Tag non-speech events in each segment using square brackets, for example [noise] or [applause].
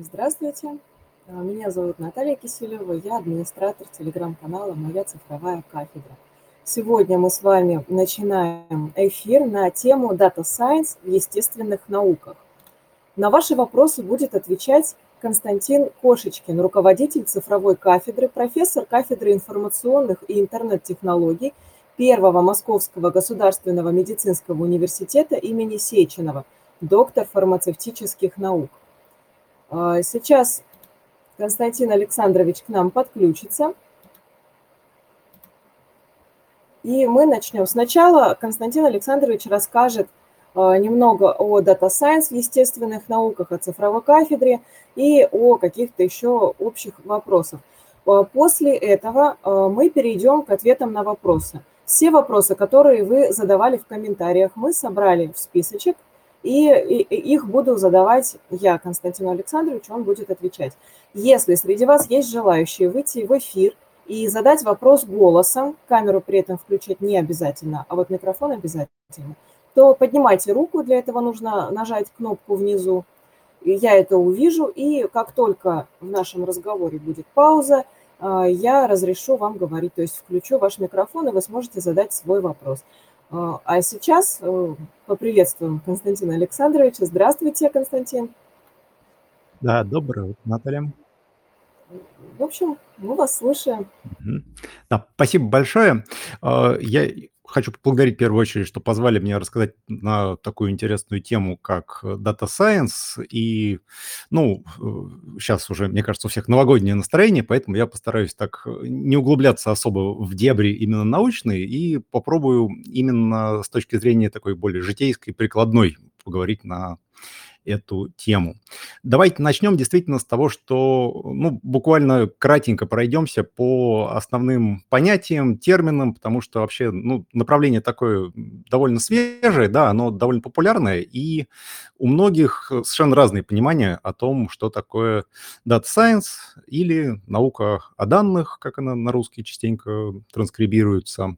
Здравствуйте, а, меня зовут Наталья Киселева, я администратор телеграм-канала «Моя цифровая кафедра». Сегодня мы с вами начинаем эфир на тему Data Science в естественных науках. На ваши вопросы будет отвечать Константин Кошечкин, руководитель цифровой кафедры, профессор кафедры информационных и интернет-технологий Первого Московского государственного медицинского университета имени Сеченова, доктор фармацевтических наук. А, сейчас Константин Александрович к нам подключится. И мы начнем. Сначала Константин Александрович расскажет а, немного о Data Science в естественных науках, о цифровой кафедре и о каких-то еще общих вопросах. А, после этого мы перейдем к ответам на вопросы. Все вопросы, которые вы задавали в комментариях, мы собрали в списочек и, их буду задавать я, Константину Александровичу, он будет отвечать. Если среди вас есть желающие выйти в эфир и задать вопрос голосом, камеру при этом включать не обязательно, а вот микрофон обязательно, то поднимайте руку, для этого нужно нажать кнопку внизу, я это увижу, и как только в нашем разговоре будет пауза, а, я разрешу вам говорить, то есть включу ваш микрофон, и вы сможете задать свой вопрос. А, сейчас э, поприветствуем Константина Александровича. Здравствуйте, Константин. Да, доброе утро, Наталья. В общем, мы вас слушаем. Да, спасибо большое. А, я хочу поблагодарить в первую очередь, что позвали меня рассказать на такую интересную тему, как Data Science. И, ну, сейчас уже, мне кажется, у всех новогоднее настроение, поэтому я постараюсь так не углубляться особо в дебри именно научные и попробую именно с точки зрения такой более житейской, прикладной поговорить на эту тему. Давайте начнем действительно с того, что ну, буквально кратенько пройдемся по основным понятиям, терминам, потому что вообще ну, направление такое довольно свежее, да, оно довольно популярное, и у многих совершенно разные понимания о том, что такое Data Science или наука о данных, как она на русский частенько транскрибируется.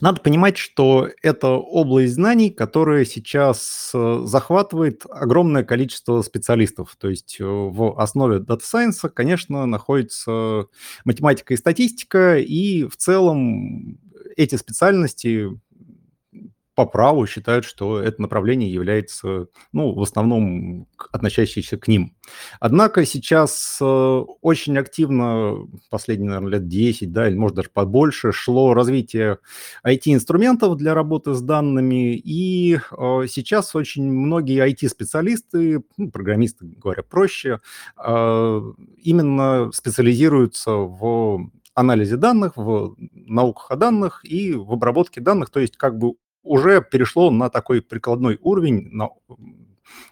Надо понимать, что это область знаний, которая сейчас э, захватывает огромное количество специалистов. То есть э, в основе Data Science, конечно, находится математика и статистика, и в целом эти специальности по праву считают, что это направление является, ну, в основном относящееся к ним. Однако сейчас э, очень активно, последние, наверное, лет 10, да, или может даже побольше, шло развитие IT-инструментов для работы с данными, и э, сейчас очень многие IT-специалисты, ну, программисты, говоря проще, э, именно специализируются в анализе данных, в науках о данных и в обработке данных, то есть как бы уже перешло на такой прикладной уровень, на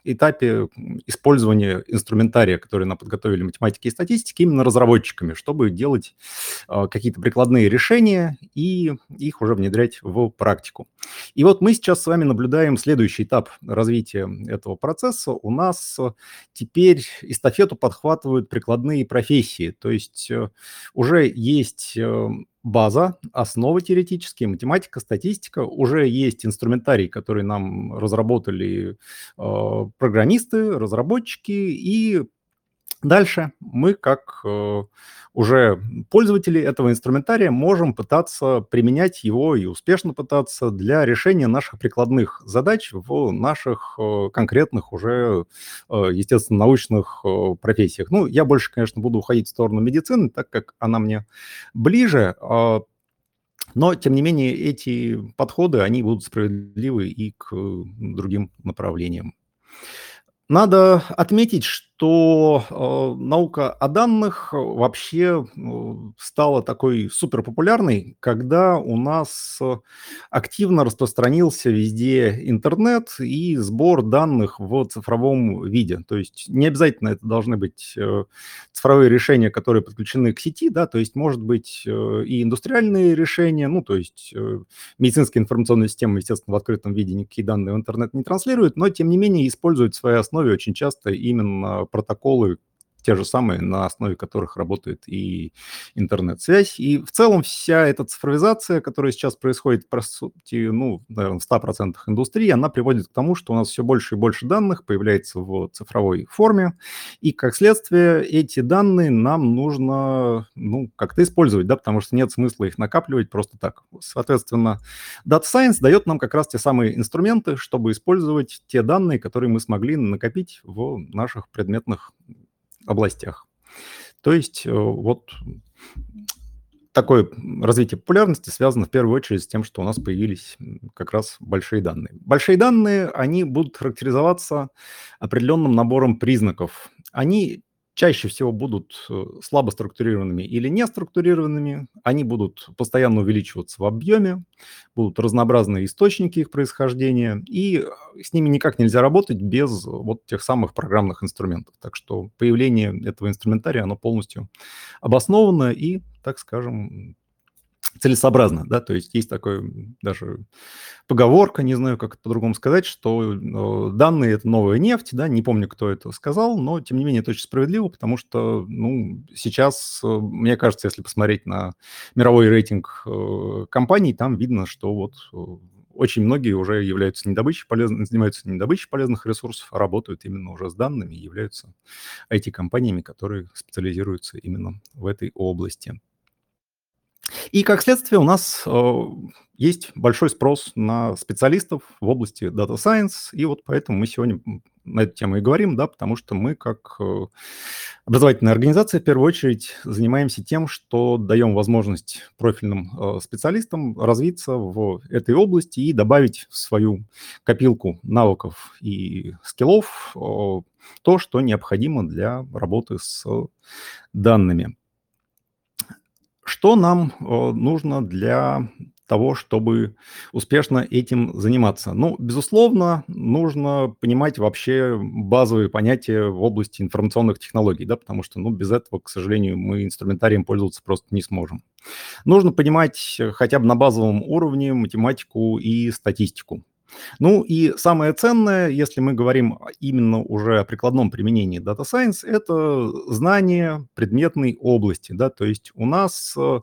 этапе использования инструментария, который нам подготовили математики и статистики, именно разработчиками, чтобы делать э, какие-то прикладные решения и их уже внедрять в практику. И вот мы сейчас с вами наблюдаем следующий этап развития этого процесса. У нас теперь эстафету подхватывают прикладные профессии, то есть э, уже есть э, база, основы теоретические, математика, статистика. Уже есть инструментарий, который нам разработали э, программисты, разработчики, и Дальше мы, как э, уже пользователи этого инструментария, можем пытаться применять его и успешно пытаться для решения наших прикладных задач в наших э, конкретных уже, э, естественно, научных э, профессиях. Ну, я больше, конечно, буду уходить в сторону медицины, так как она мне ближе. Э, но, тем не менее, эти подходы, они будут справедливы и к другим направлениям. Надо отметить, что э, наука о данных вообще э, стала такой суперпопулярной, когда у нас активно распространился везде интернет и сбор данных в цифровом виде. То есть не обязательно это должны быть э, цифровые решения, которые подключены к сети, да, то есть может быть э, и индустриальные решения, ну, то есть э, медицинская информационная система, естественно, в открытом виде никакие данные в интернет не транслирует, но тем не менее использует в своей основе очень часто именно протоколы те же самые, на основе которых работает и интернет-связь. И в целом вся эта цифровизация, которая сейчас происходит, по сути, ну, наверное, в 100% индустрии, она приводит к тому, что у нас все больше и больше данных появляется в цифровой форме, и, как следствие, эти данные нам нужно, ну, как-то использовать, да, потому что нет смысла их накапливать просто так. Соответственно, Data Science дает нам как раз те самые инструменты, чтобы использовать те данные, которые мы смогли накопить в наших предметных областях. То есть э, вот такое развитие популярности связано в первую очередь с тем, что у нас появились как раз большие данные. Большие данные, они будут характеризоваться определенным набором признаков. Они чаще всего будут э, слабо структурированными или не структурированными. Они будут постоянно увеличиваться в объеме, будут разнообразные источники их происхождения, и э, с ними никак нельзя работать без вот тех самых программных инструментов. Так что появление этого инструментария, оно полностью обосновано и, так скажем, целесообразно, да, то есть есть такой даже поговорка, не знаю, как по-другому сказать, что э, данные – это новая нефть, да, не помню, кто это сказал, но, тем не менее, это очень справедливо, потому что, ну, сейчас, э, мне кажется, если посмотреть на мировой рейтинг э, компаний, там видно, что вот очень многие уже являются недобычей полезных, занимаются недобычей полезных ресурсов, а работают именно уже с данными и являются IT-компаниями, которые специализируются именно в этой области. И как следствие у нас э, есть большой спрос на специалистов в области Data Science, и вот поэтому мы сегодня на эту тему и говорим, да, потому что мы как э, образовательная организация в первую очередь занимаемся тем, что даем возможность профильным э, специалистам развиться в этой области и добавить в свою копилку навыков и скиллов э, то, что необходимо для работы с данными. Что нам э, нужно для того, чтобы успешно этим заниматься? Ну, безусловно, нужно понимать вообще базовые понятия в области информационных технологий, да, потому что, ну, без этого, к сожалению, мы инструментарием пользоваться просто не сможем. Нужно понимать хотя бы на базовом уровне математику и статистику. Ну и самое ценное, если мы говорим именно уже о прикладном применении Data Science, это знание предметной области. Да? То есть у нас э,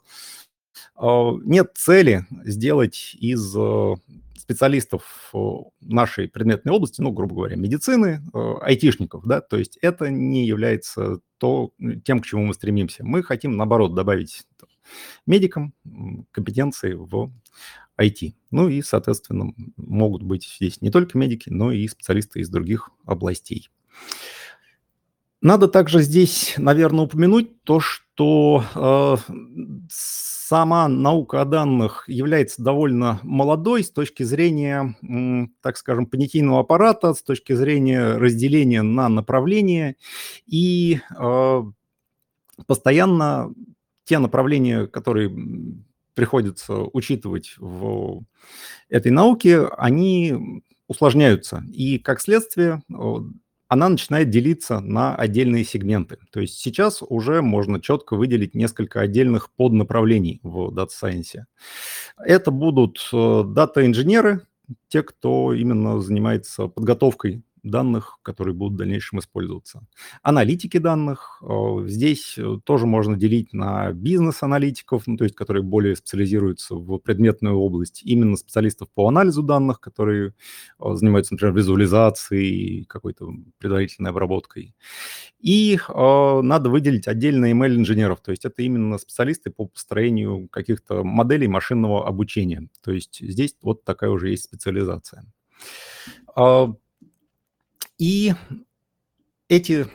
э, нет цели сделать из э, специалистов нашей предметной области, ну, грубо говоря, медицины, айтишников, да, то есть это не является то, тем, к чему мы стремимся. Мы хотим, наоборот, добавить медикам компетенции в IT. Ну и, соответственно, могут быть здесь не только медики, но и специалисты из других областей. Надо также здесь, наверное, упомянуть то, что э, сама наука о данных является довольно молодой с точки зрения, э, так скажем, понятийного аппарата, с точки зрения разделения на направления. И э, постоянно те направления, которые приходится учитывать в этой науке, они усложняются. И как следствие она начинает делиться на отдельные сегменты. То есть сейчас уже можно четко выделить несколько отдельных поднаправлений в Data Science. Это будут э, дата-инженеры, те, кто именно занимается подготовкой данных, которые будут в дальнейшем использоваться. Аналитики данных. Э, здесь э, тоже можно делить на бизнес-аналитиков, ну, то есть которые более специализируются в предметную область, именно специалистов по анализу данных, которые э, занимаются, например, визуализацией, какой-то предварительной обработкой. И надо выделить отдельно ML-инженеров, то есть это именно специалисты по построению каких-то моделей машинного обучения. То есть здесь вот такая уже есть специализация. И эти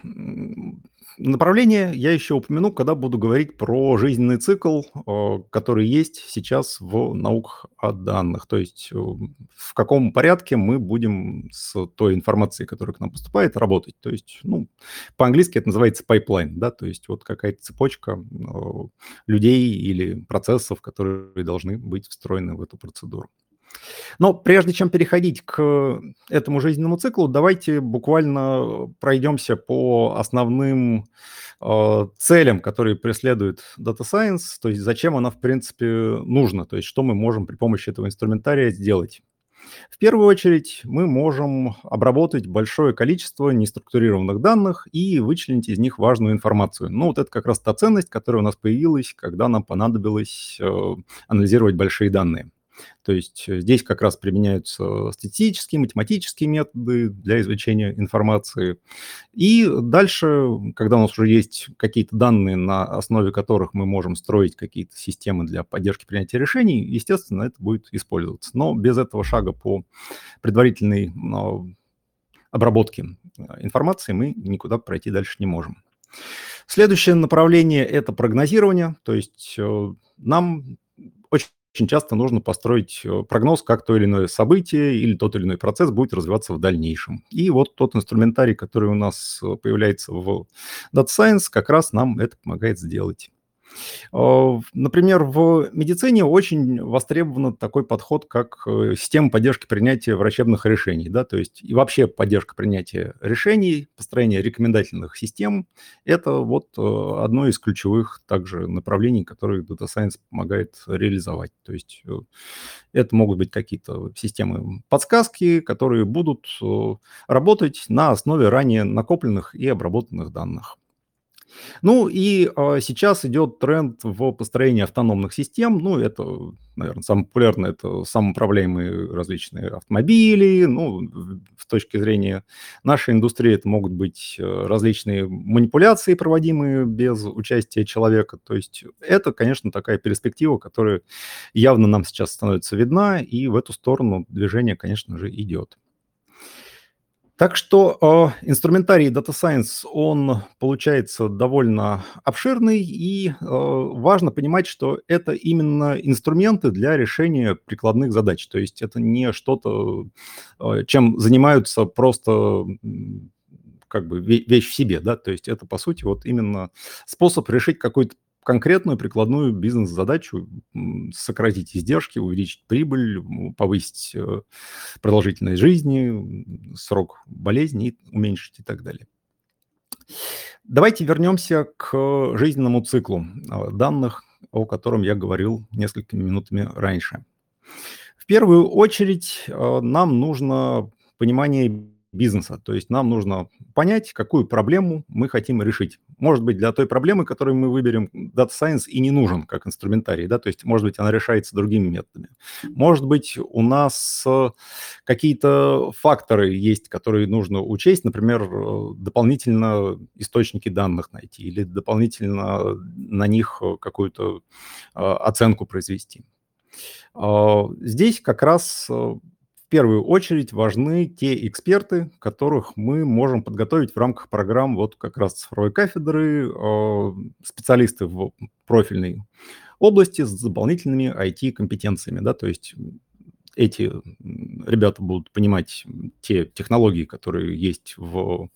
направления я еще упомяну, когда буду говорить про жизненный цикл, э, который есть сейчас в науках о данных. То есть э, в каком порядке мы будем с той информацией, которая к нам поступает, работать. То есть, ну, по-английски это называется pipeline, да, то есть вот какая-то цепочка э, людей или процессов, которые должны быть встроены в эту процедуру. Но прежде чем переходить к этому жизненному циклу, давайте буквально пройдемся по основным э, целям, которые преследует Data Science, то есть зачем она, в принципе, нужна, то есть что мы можем при помощи этого инструментария сделать. В первую очередь мы можем обработать большое количество неструктурированных данных и вычленить из них важную информацию. Ну, вот это как раз та ценность, которая у нас появилась, когда нам понадобилось э, анализировать большие данные. То есть э, здесь как раз применяются статистические, математические методы для извлечения информации. И дальше, когда у нас уже есть какие-то данные, на основе которых мы можем строить какие-то системы для поддержки принятия решений, естественно, это будет использоваться. Но без этого шага по предварительной а, обработке информации мы никуда пройти дальше не можем. Следующее направление – это прогнозирование, то есть э, нам очень часто нужно построить э, прогноз, как то или иное событие или тот или иной процесс будет развиваться в дальнейшем. И вот тот инструментарий, который у нас э, появляется в Data Science, как раз нам это помогает сделать. Например, в медицине очень востребован такой подход, как э, система поддержки принятия врачебных решений, да, то есть и вообще поддержка принятия решений, построение рекомендательных систем – это вот э, одно из ключевых также направлений, которые Data Science помогает реализовать. То есть э, это могут быть какие-то системы подсказки, которые будут работать на основе ранее накопленных и обработанных данных. Ну и а, сейчас идет тренд в построении автономных систем. Ну, это, наверное, самое популярное, это самоуправляемые различные автомобили. Ну, в точке зрения нашей индустрии это могут быть э, различные манипуляции, проводимые без участия человека. То есть это, конечно, такая перспектива, которая явно нам сейчас становится видна, и в эту сторону движение, конечно же, идет. Так что э, инструментарий Data Science, он получается довольно обширный, и э, важно понимать, что это именно инструменты для решения прикладных задач. То есть это не что-то, э, чем занимаются просто как бы вещь в себе, да, то есть это, по сути, вот именно способ решить какой-то конкретную прикладную бизнес-задачу, сократить издержки, увеличить прибыль, повысить э, продолжительность жизни, срок болезни, уменьшить и так далее. Давайте вернемся к жизненному циклу э, данных, о котором я говорил несколькими минутами раньше. В первую очередь э, нам нужно понимание бизнеса. То есть нам нужно понять, какую проблему мы хотим решить. Может быть, для той проблемы, которую мы выберем, Data Science и не нужен как инструментарий, да, то есть, может быть, она решается другими методами. Может быть, у нас э, какие-то факторы есть, которые нужно учесть, например, э, дополнительно источники данных найти или дополнительно на них э, какую-то оценку произвести. Здесь как раз в первую очередь важны те эксперты, которых мы можем подготовить в рамках программ вот как раз цифровой кафедры, а, специалисты в профильной области с дополнительными IT-компетенциями, да, то есть эти ребята будут понимать те технологии, которые есть в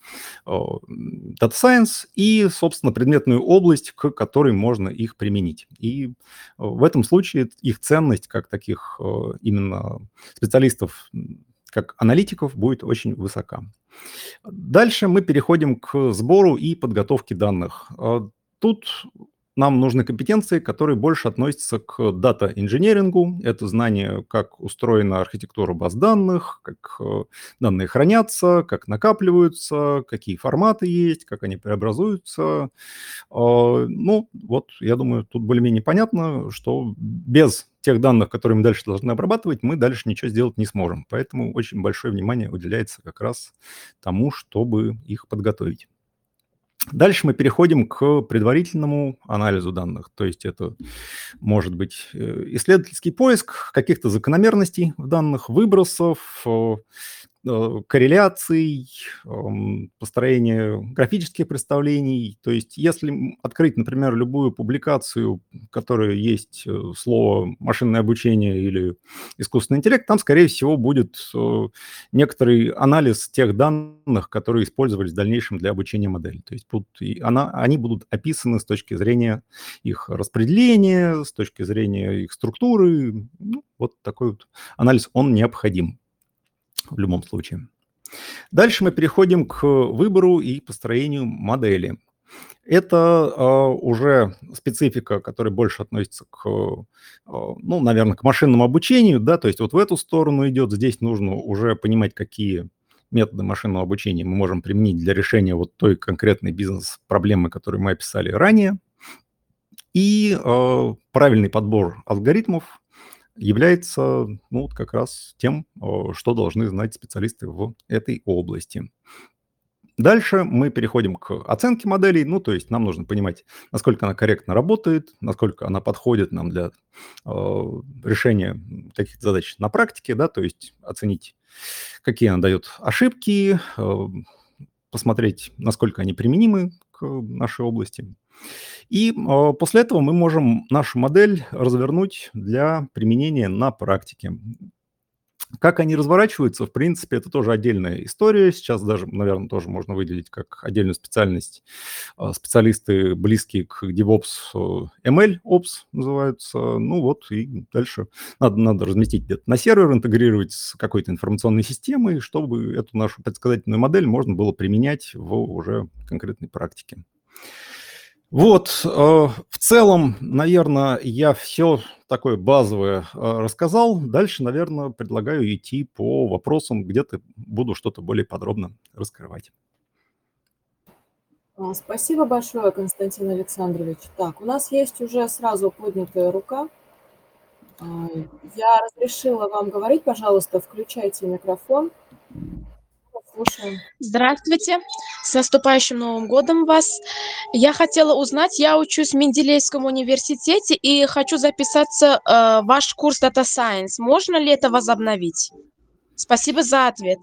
Data Science и, собственно, предметную область, к которой можно их применить. И в этом случае их ценность как таких именно специалистов, как аналитиков, будет очень высока. Дальше мы переходим к сбору и подготовке данных. Тут нам нужны компетенции, которые больше относятся к дата-инженерингу. Это знание, как устроена архитектура баз данных, как э, данные хранятся, как накапливаются, какие форматы есть, как они преобразуются. А, ну, вот, я думаю, тут более-менее понятно, что без тех данных, которые мы дальше должны обрабатывать, мы дальше ничего сделать не сможем. Поэтому очень большое внимание уделяется как раз тому, чтобы их подготовить. Дальше мы переходим к предварительному анализу данных. То есть это может быть э, исследовательский поиск каких-то закономерностей в данных, выбросов, Э, корреляций, построения графических представлений. То есть если открыть, например, любую публикацию, в которой есть э, слово машинное обучение или искусственный интеллект, там, скорее всего, будет э, некоторый анализ тех данных, которые использовались в дальнейшем для обучения модели. То есть будут, она, они будут описаны с точки зрения их распределения, с точки зрения их структуры. Ну, вот такой вот анализ, он необходим в любом случае. Дальше мы переходим к выбору и построению модели. Это э, уже специфика, которая больше относится к, э, ну, наверное, к машинному обучению, да, то есть вот в эту сторону идет. Здесь нужно уже понимать, какие методы машинного обучения мы можем применить для решения вот той конкретной бизнес-проблемы, которую мы описали ранее. И э, правильный подбор алгоритмов является, ну, вот как раз тем, что должны знать специалисты в этой области. Дальше мы переходим к оценке моделей. Ну, то есть нам нужно понимать, насколько она корректно работает, насколько она подходит нам для э, решения каких-то задач на практике, да, то есть оценить, какие она дает ошибки, э, посмотреть, насколько они применимы нашей области. И э, после этого мы можем нашу модель развернуть для применения на практике. Как они разворачиваются, в принципе, это тоже отдельная история. Сейчас даже, наверное, тоже можно выделить как отдельную специальность. А, специалисты, близкие к DevOps, э, ML Ops называются. Ну вот, и дальше надо, надо разместить где-то на сервер, интегрировать с какой-то информационной системой, чтобы эту нашу предсказательную модель можно было применять в уже конкретной практике. Вот, э, в целом, наверное, я все такое базовое э, рассказал. Дальше, наверное, предлагаю идти по вопросам, где-то буду что-то более подробно раскрывать. А, спасибо большое, Константин Александрович. Так, у нас есть уже сразу поднятая рука. А, я разрешила вам говорить, пожалуйста, включайте микрофон. Слушаем. Здравствуйте. С наступающим Новым годом вас. Я хотела узнать, я учусь в Менделеевском университете и хочу записаться э, в ваш курс Data Science. Можно ли это возобновить? Спасибо за ответ.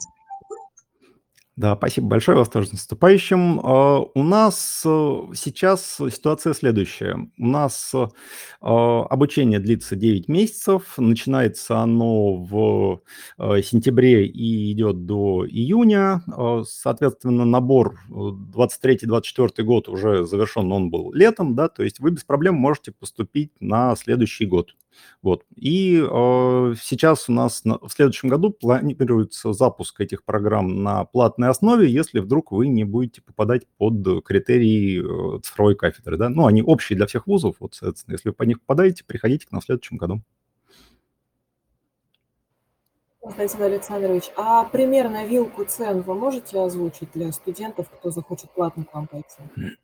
Да, спасибо большое, вас тоже наступающим. А, у нас э, сейчас ситуация следующая. У нас э, обучение длится 9 месяцев, начинается оно в э, сентябре и идет до июня. Соответственно, набор 23-24 год уже завершен, он был летом, да, то есть вы без проблем можете поступить на следующий год. Вот. И э, сейчас у нас на, в следующем году планируется запуск этих программ на платной основе, если вдруг вы не будете попадать под критерии э, цифровой кафедры. Да? Ну, они общие для всех вузов, вот, соответственно, если вы по них попадаете, приходите к нам в следующем году. Константин Александрович, а примерно вилку цен вы можете озвучить для студентов, кто захочет платно к вам пойти?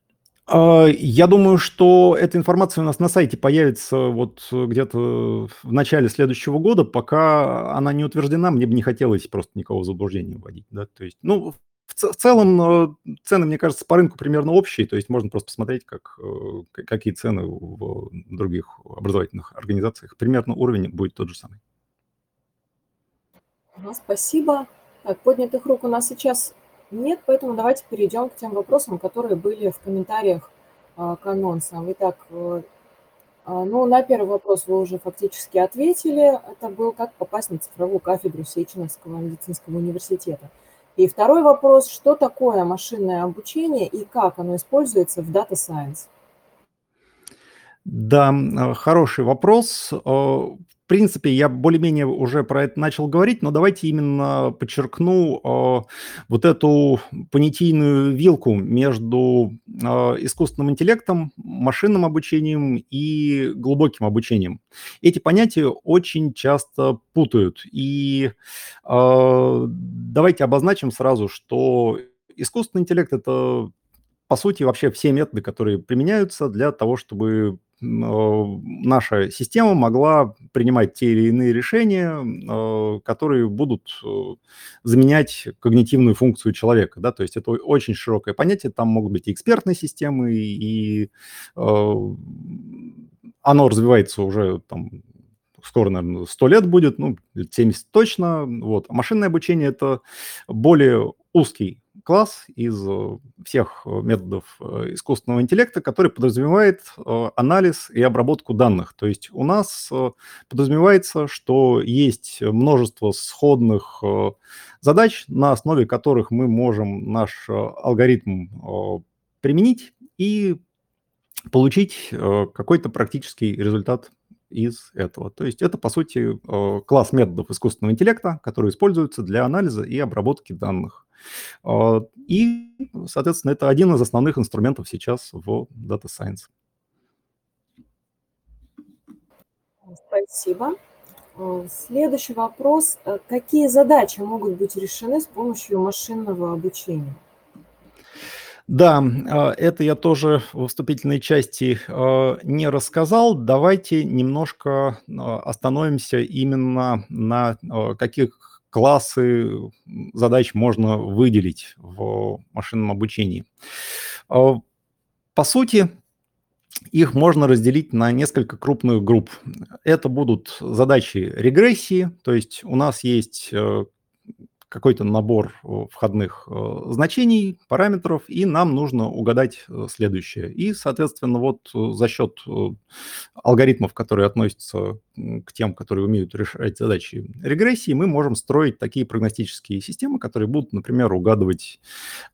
А, я думаю, что эта информация у нас на сайте появится вот где-то в начале следующего года. Пока она не утверждена, мне бы не хотелось просто никого в заблуждение вводить. Да? То есть, ну, в, в целом э, цены, мне кажется, по рынку примерно общие. То есть можно просто посмотреть, как, э, какие цены в других образовательных организациях. Примерно уровень будет тот же самый. Спасибо. Так, поднятых рук у нас сейчас нет, поэтому давайте перейдем к тем вопросам, которые были в комментариях а, к анонсам. Итак, э, а, ну, на первый вопрос вы уже фактически ответили. Это был, как попасть на цифровую кафедру Сеченовского медицинского университета. И второй вопрос, что такое машинное обучение и как оно используется в Data Science? Да, хороший вопрос. Э, в принципе, я более-менее уже про это начал говорить, но давайте именно подчеркну э, вот эту понятийную вилку между э, искусственным интеллектом, машинным обучением и глубоким обучением. Эти понятия очень часто путают. И э, давайте обозначим сразу, что искусственный интеллект – это по сути, вообще все методы, которые применяются для того, чтобы наша система могла принимать те или иные решения, э, которые будут э, заменять когнитивную функцию человека. Да? То есть это очень широкое понятие, там могут быть и экспертные системы, и э, оно развивается уже там, скоро, наверное, 100 лет будет, ну, 70 точно. Вот. А машинное обучение – это более узкий класс из э, всех э, методов э, искусственного интеллекта, который подразумевает анализ и обработку данных. То есть у нас подразумевается, что есть множество сходных задач, на основе которых мы можем наш алгоритм применить и получить какой-то практический результат из этого. То есть это, по сути, класс методов искусственного интеллекта, которые используются для анализа и обработки данных. И, соответственно, это один из основных инструментов сейчас в Data Science. Спасибо. Следующий вопрос. Какие задачи могут быть решены с помощью машинного обучения? Да, а, это я тоже в вступительной части а, не рассказал. Давайте немножко а, остановимся именно на каких классы задач можно выделить в машинном обучении. По сути, их можно разделить на несколько крупных групп. Это будут задачи регрессии, то есть у нас есть э, какой-то набор э, входных э, значений, параметров, и нам нужно угадать э, следующее. И, соответственно, вот за счет алгоритмов, которые относятся к тем, которые умеют решать задачи регрессии, мы можем строить такие прогностические системы, которые будут, например, угадывать,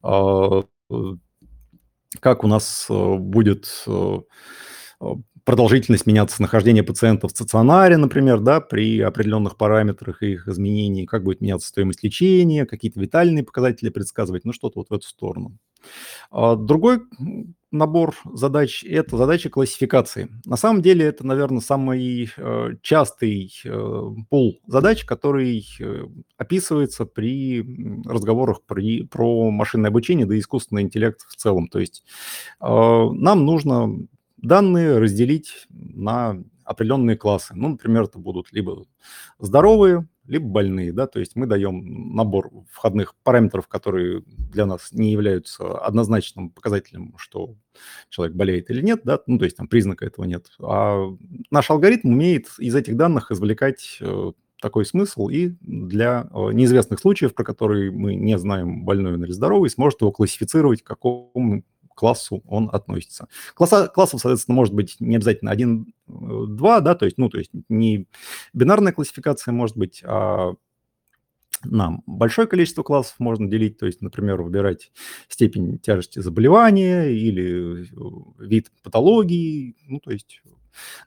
как у нас будет продолжительность меняться нахождение пациента в стационаре, например, да, при определенных параметрах и их изменений, как будет меняться стоимость лечения, какие-то витальные показатели предсказывать, ну что-то вот в эту сторону. А другой набор задач – это задачи классификации. На самом деле это, наверное, самый э, частый э, пул задач, который э, описывается при разговорах при, про машинное обучение, да и искусственный интеллект в целом. То есть нам нужно данные разделить на определенные классы. Ну, например, это будут либо здоровые, либо больные, да, то есть мы даем набор входных параметров, которые для нас не являются однозначным показателем, что человек болеет или нет, да, ну, то есть там признака этого нет. А наш алгоритм умеет из этих данных извлекать э, такой смысл и для э, неизвестных случаев, про которые мы не знаем, больной или здоровый, сможет его классифицировать к какому классу он относится. Класса, классов, соответственно, может быть не обязательно один, э, два, да, то есть, ну, то есть не бинарная классификация может быть, а нам большое количество классов можно делить, то есть, например, выбирать степень тяжести заболевания или э, вид патологии, ну, то есть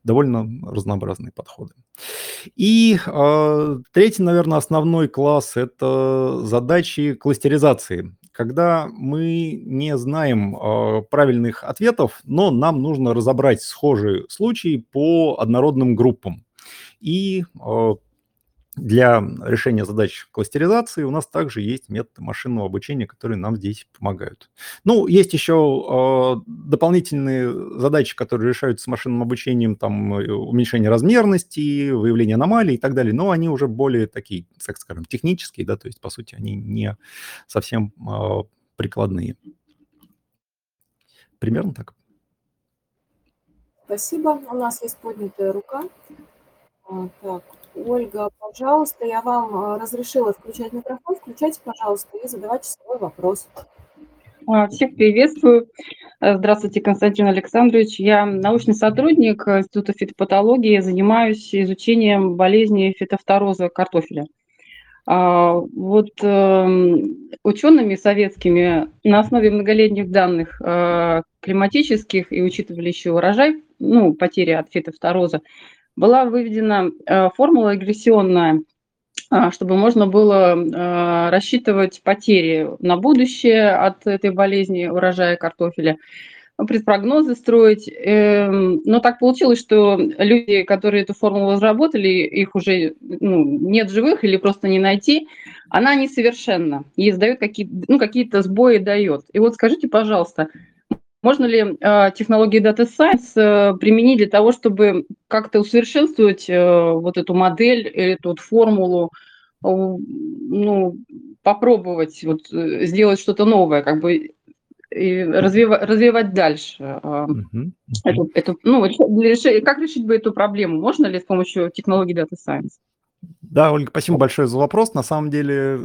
довольно разнообразные подходы. И э, третий, наверное, основной класс – это задачи кластеризации когда мы не знаем э, правильных ответов, но нам нужно разобрать схожие случаи по однородным группам. И э, для решения задач кластеризации у нас также есть методы машинного обучения, которые нам здесь помогают. Ну, есть еще э, дополнительные задачи, которые решаются с машинным обучением, там э, уменьшение размерности, выявление аномалий и так далее, но они уже более такие, так скажем, технические, да, то есть, по сути, они не совсем э, прикладные. Примерно так. Спасибо. У нас есть поднятая рука. А, так, Ольга, пожалуйста, я вам а, разрешила включать микрофон. Включайте, пожалуйста, и задавайте свой вопрос. А, всех приветствую. Э, здравствуйте, Константин Александрович. Я научный сотрудник Института фитопатологии, занимаюсь изучением болезни фитофтороза картофеля. Вот эм, учеными советскими на основе многолетних данных э, климатических и учитывали еще урожай, ну, потери от фитофтороза, была выведена э, формула регрессионная, э, чтобы можно было э, рассчитывать потери на будущее от этой болезни урожая картофеля, предпрогнозы строить. Эм, но так получилось, что люди, которые эту формулу разработали, их уже ну, нет живых или просто не найти, она несовершенна и какие, ну, какие-то сбои дает. И вот скажите, пожалуйста, можно ли э, технологии Data Science э, применить для того, чтобы как-то усовершенствовать э, вот эту модель, эту вот формулу, э, ну, попробовать вот, э, сделать что-то новое, как бы и развивать, развивать дальше. Uh-huh. Эту, эту, ну, решить, как решить бы эту проблему? Можно ли с помощью технологий Data Science? Да, Ольга, спасибо большое за вопрос. На самом деле,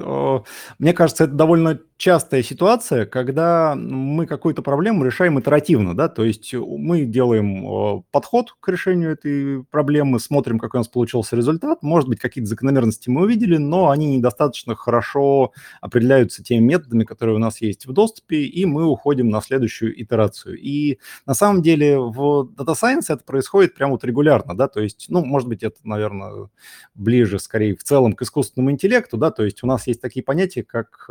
мне кажется, это довольно частая ситуация, когда мы какую-то проблему решаем итеративно, да, то есть мы делаем подход к решению этой проблемы, смотрим, какой у нас получился результат, может быть, какие-то закономерности мы увидели, но они недостаточно хорошо определяются теми методами, которые у нас есть в доступе, и мы уходим на следующую итерацию. И на самом деле в Data Science это происходит прямо вот регулярно, да, то есть, ну, может быть, это, наверное, ближе, скорее скорее в целом к искусственному интеллекту, да, то есть у нас есть такие понятия, как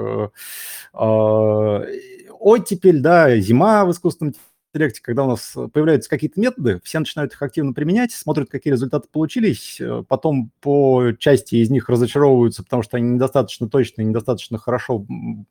оттепель, да, зима в искусственном интеллекте, когда у нас появляются какие-то методы, все начинают их активно применять, смотрят, какие результаты получились, э, потом по части из них разочаровываются, потому что они недостаточно точно, недостаточно хорошо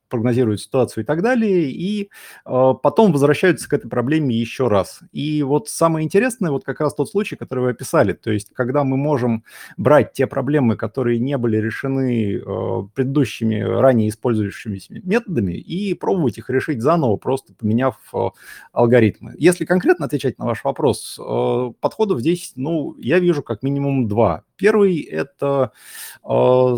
прогнозируют ситуацию и так далее, и э, потом возвращаются к этой проблеме еще раз. И вот самое интересное, вот как раз тот случай, который вы описали, то есть когда мы можем брать те проблемы, которые не были решены э, предыдущими, ранее использующимися методами, и пробовать их решить заново, просто поменяв алгоритм алгоритмы. Если конкретно отвечать на ваш вопрос, э, подходов здесь, ну, я вижу как минимум два. Первый – это э,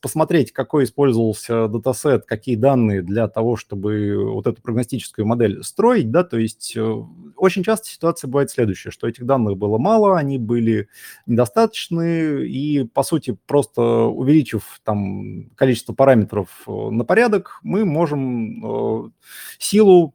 посмотреть, какой использовался датасет, какие данные для того, чтобы вот эту прогностическую модель строить, да, то есть э, очень часто ситуация бывает следующая, что этих данных было мало, они были недостаточны, и, по сути, просто увеличив там количество параметров на порядок, мы можем силу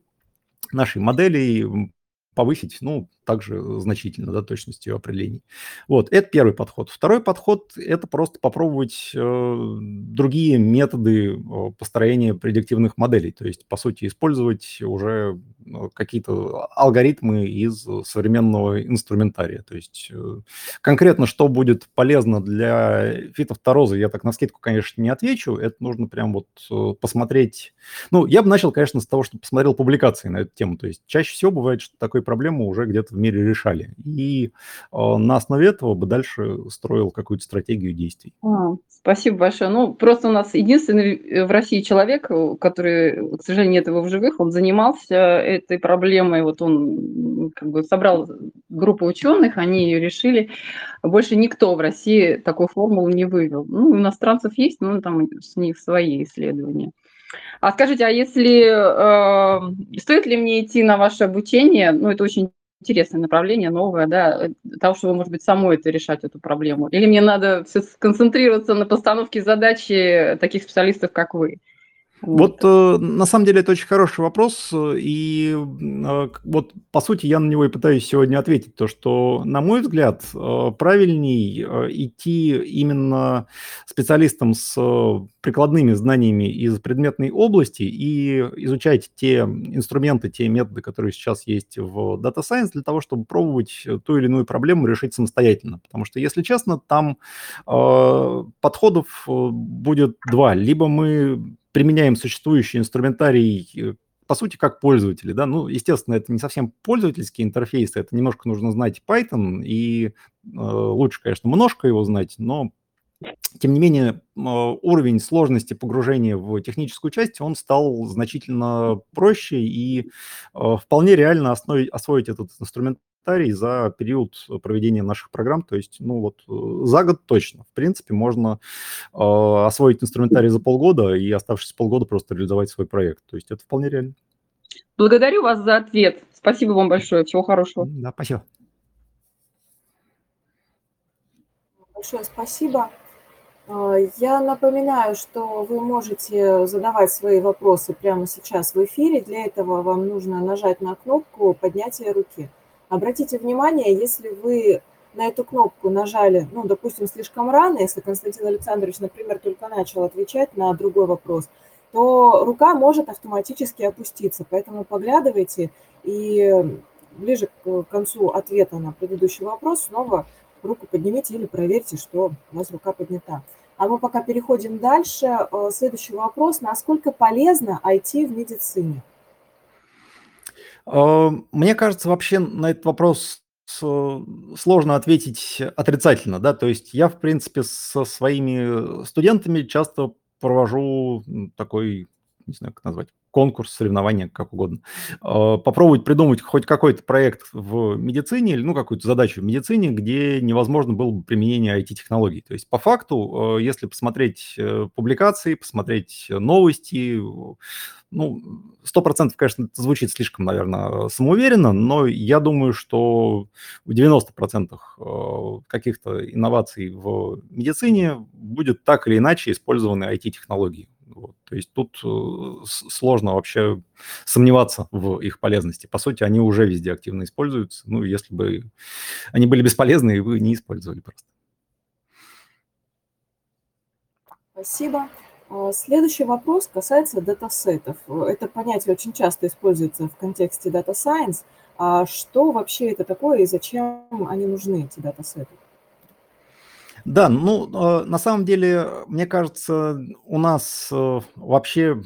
нашей модели повысить, ну, также значительно, да, точность ее определений. Вот, это первый подход. Второй подход – это просто попробовать э, другие методы э, построения предиктивных моделей, то есть, по сути, использовать уже э, какие-то алгоритмы из современного инструментария. То есть э, конкретно, что будет полезно для фитофтороза, я так на скидку, конечно, не отвечу, это нужно прям вот э, посмотреть. Ну, я бы начал, конечно, с того, что посмотрел публикации на эту тему, то есть чаще всего бывает, что такой проблему уже где-то в мире решали. И э, на основе этого бы дальше строил какую-то стратегию действий. А, спасибо большое. Ну, просто у нас единственный э, в России человек, э, который, к сожалению, нет его в живых, он занимался этой проблемой. Вот он как бы собрал группу ученых, они ее решили. Больше никто в России такую формулу не вывел. Ну, иностранцев есть, но там с них свои исследования. А скажите, а если э, стоит ли мне идти на ваше обучение? Ну, это очень интересное направление, новое, да, для того, чтобы, может быть, самой это решать, эту проблему? Или мне надо все сконцентрироваться на постановке задачи таких специалистов, как вы? Вот, э, на самом деле это очень хороший вопрос, и э, вот по сути я на него и пытаюсь сегодня ответить, то что, на мой взгляд, э, правильней э, идти именно специалистам с прикладными знаниями из предметной области и изучать те инструменты, те методы, которые сейчас есть в Data Science для того, чтобы пробовать ту или иную проблему решить самостоятельно. Потому что, если честно, там э, подходов будет два. Либо мы применяем существующий инструментарий, э, по сути, как пользователи, да, ну, естественно, это не совсем пользовательский интерфейс, это немножко нужно знать Python, и э, лучше, конечно, немножко его знать, но тем не менее, э, уровень сложности погружения в техническую часть, он стал значительно проще, и э, вполне реально освоить этот инструмент комментарий за период проведения наших программ. То есть, ну вот э, за год точно. В принципе, можно э, освоить инструментарий за полгода и оставшиеся полгода просто реализовать свой проект. То есть это вполне реально. Благодарю вас за ответ. Спасибо вам большое. Всего хорошего. Да, спасибо. Большое спасибо. Э, я напоминаю, что вы можете задавать свои вопросы прямо сейчас в эфире. Для этого вам нужно нажать на кнопку поднятия руки. Обратите внимание, если вы на эту кнопку нажали, ну, допустим, слишком рано, если Константин Александрович, например, только начал отвечать на другой вопрос, то рука может автоматически опуститься. Поэтому поглядывайте и ближе к концу ответа на предыдущий вопрос снова руку поднимите или проверьте, что у вас рука поднята. А мы пока переходим дальше. Э, следующий вопрос. Насколько полезно IT в медицине? Э, мне кажется, вообще на этот вопрос сложно ответить отрицательно, да, то есть я, в принципе, со своими студентами часто провожу такой, не знаю, как назвать, конкурс, соревнования, как угодно. Э, попробовать придумать хоть какой-то проект в медицине, или ну, какую-то задачу в медицине, где невозможно было бы применение IT-технологий. То есть по факту, э, если посмотреть публикации, посмотреть новости, ну, сто процентов, конечно, это звучит слишком, наверное, самоуверенно, но я думаю, что в 90% э, каких-то инноваций в медицине будет так или иначе использованы IT-технологии. Вот. То есть тут э, сложно вообще сомневаться в их полезности. По сути, они уже везде активно используются. Ну, если бы они были бесполезны, и вы не использовали просто. Спасибо. А, следующий вопрос касается датасетов. Это понятие очень часто используется в контексте Data Science. А что вообще это такое и зачем они нужны, эти датасеты? Да, ну, э, на самом деле, мне кажется, у нас э, вообще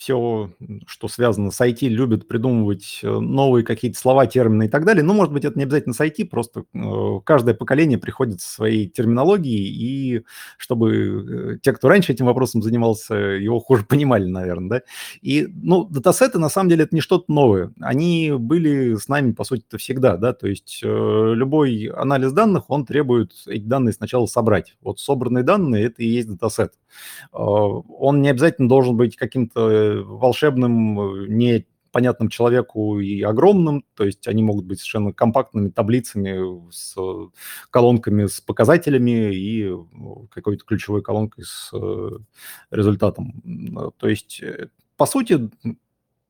все, что связано с IT, любят придумывать э, новые какие-то слова, термины и так далее. Ну, может быть, это не обязательно с IT, просто э, каждое поколение приходит со своей терминологией, и чтобы э, те, кто раньше этим вопросом занимался, его хуже [laughs] понимали, наверное, да. И, ну, датасеты, на самом деле, это не что-то новое. Они были с нами, по сути-то, всегда, да, то есть любой анализ данных, он требует эти данные сначала собрать. Вот собранные данные – это и есть датасет. Он не обязательно должен быть каким-то волшебным, непонятным человеку и огромным, то есть они могут быть совершенно компактными таблицами с колонками с показателями и какой-то ключевой колонкой с э, результатом. То есть, э, по сути,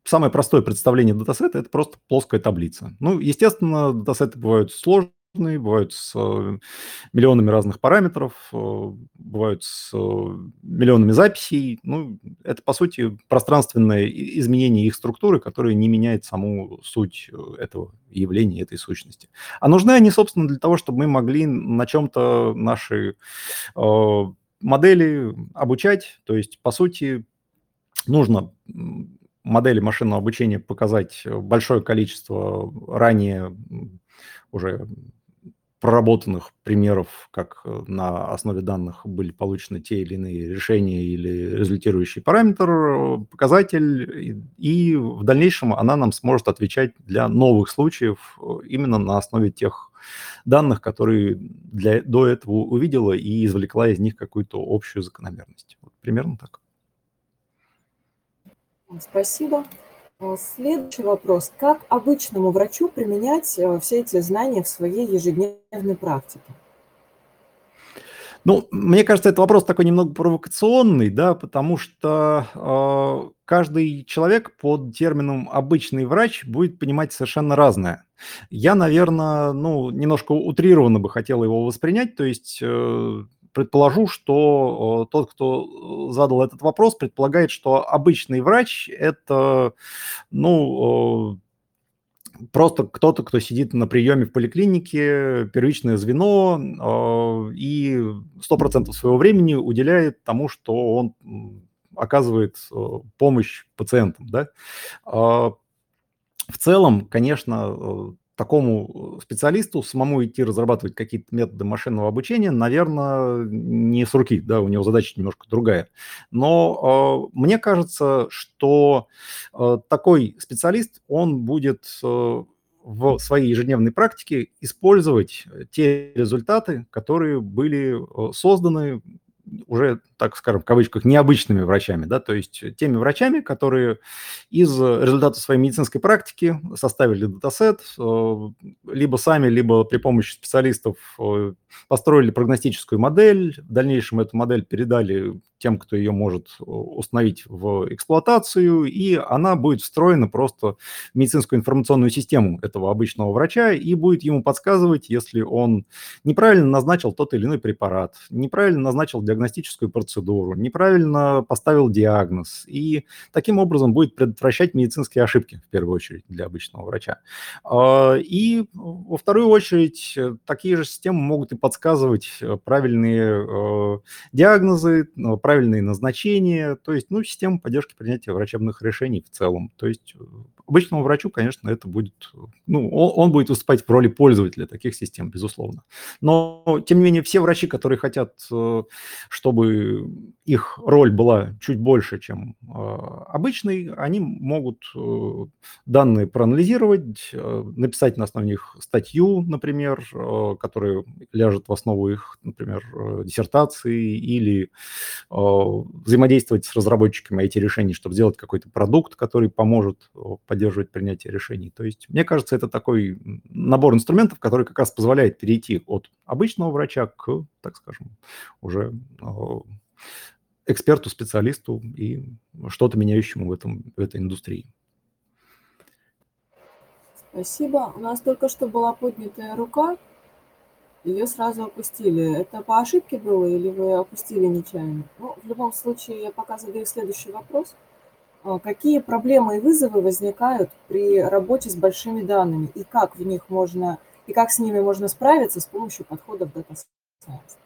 самое простое представление датасета – это просто плоская таблица. Ну, естественно, датасеты бывают сложные, бывают с э, миллионами разных параметров, э, бывают с э, миллионами записей. Ну, это, по сути, пространственное изменение их структуры, которое не меняет саму суть этого явления, этой сущности. А нужны они, собственно, для того, чтобы мы могли на чем-то наши модели обучать. То есть, по сути, нужно модели машинного обучения показать большое количество ранее уже проработанных примеров, как э, на основе данных были получены те или иные решения или результирующий параметр, э, показатель, и в дальнейшем она нам сможет отвечать для новых случаев э, именно на основе тех данных, которые для, до этого увидела и извлекла из них какую-то общую закономерность. Вот примерно так. Спасибо. А, следующий вопрос. Как обычному врачу применять э, все эти знания в своей ежедневной практике? Ну, мне кажется, это вопрос такой немного провокационный, да, потому что э, каждый человек под термином «обычный врач» будет понимать совершенно разное. Я, наверное, ну, немножко утрированно бы хотел его воспринять, то есть э, предположу, что тот, кто э, задал этот вопрос, предполагает, что обычный врач – это, ну, просто кто-то, кто сидит на приеме в поликлинике, первичное звено и 100% своего времени уделяет тому, что он оказывает помощь пациентам. Да? А, в целом, конечно, такому э, специалисту самому идти разрабатывать какие-то методы машинного обучения, наверное, не с руки, да, у него задача немножко другая. Но э, мне кажется, что э, такой специалист, он будет э, в своей ежедневной практике использовать те результаты, которые были э, созданы уже, так скажем, в кавычках, необычными врачами, да, то есть теми врачами, которые из результата своей медицинской практики составили датасет, э, либо сами, либо при помощи специалистов э, построили прогностическую модель, в дальнейшем эту модель передали тем, кто ее может установить в эксплуатацию, и она будет встроена просто в медицинскую информационную систему этого обычного врача и будет ему подсказывать, если он неправильно назначил тот или иной препарат, неправильно назначил диагностическую процедуру, неправильно поставил диагноз, и таким образом будет предотвращать медицинские ошибки, в первую очередь, для обычного врача. А, и во вторую очередь, такие же системы могут и подсказывать правильные э, диагнозы, правильные назначения, то есть, ну, система поддержки принятия врачебных решений в целом. То есть э, обычному врачу, конечно, это будет, ну, он, будет выступать в роли пользователя таких систем, безусловно. Но, тем не менее, все врачи, которые хотят, э, чтобы их роль была чуть больше, чем э, обычный, они могут данные проанализировать, написать на основе них статью, например, которая ляжет в основу их, например, диссертации или взаимодействовать с разработчиками IT-решений, чтобы сделать какой-то продукт, который поможет поддерживать принятие решений. То есть, мне кажется, это такой набор инструментов, который как раз позволяет перейти от обычного врача к, так скажем, уже эксперту, специалисту и что-то меняющему в, этом, в этой индустрии. Спасибо. У нас только что была поднятая рука. ее сразу опустили. Это по ошибке было или вы опустили нечаянно? Ну, в любом случае, я пока задаю следующий вопрос. А какие проблемы и вызовы возникают при работе с большими данными и как в них можно и как с ними можно справиться с помощью подходов Data Science?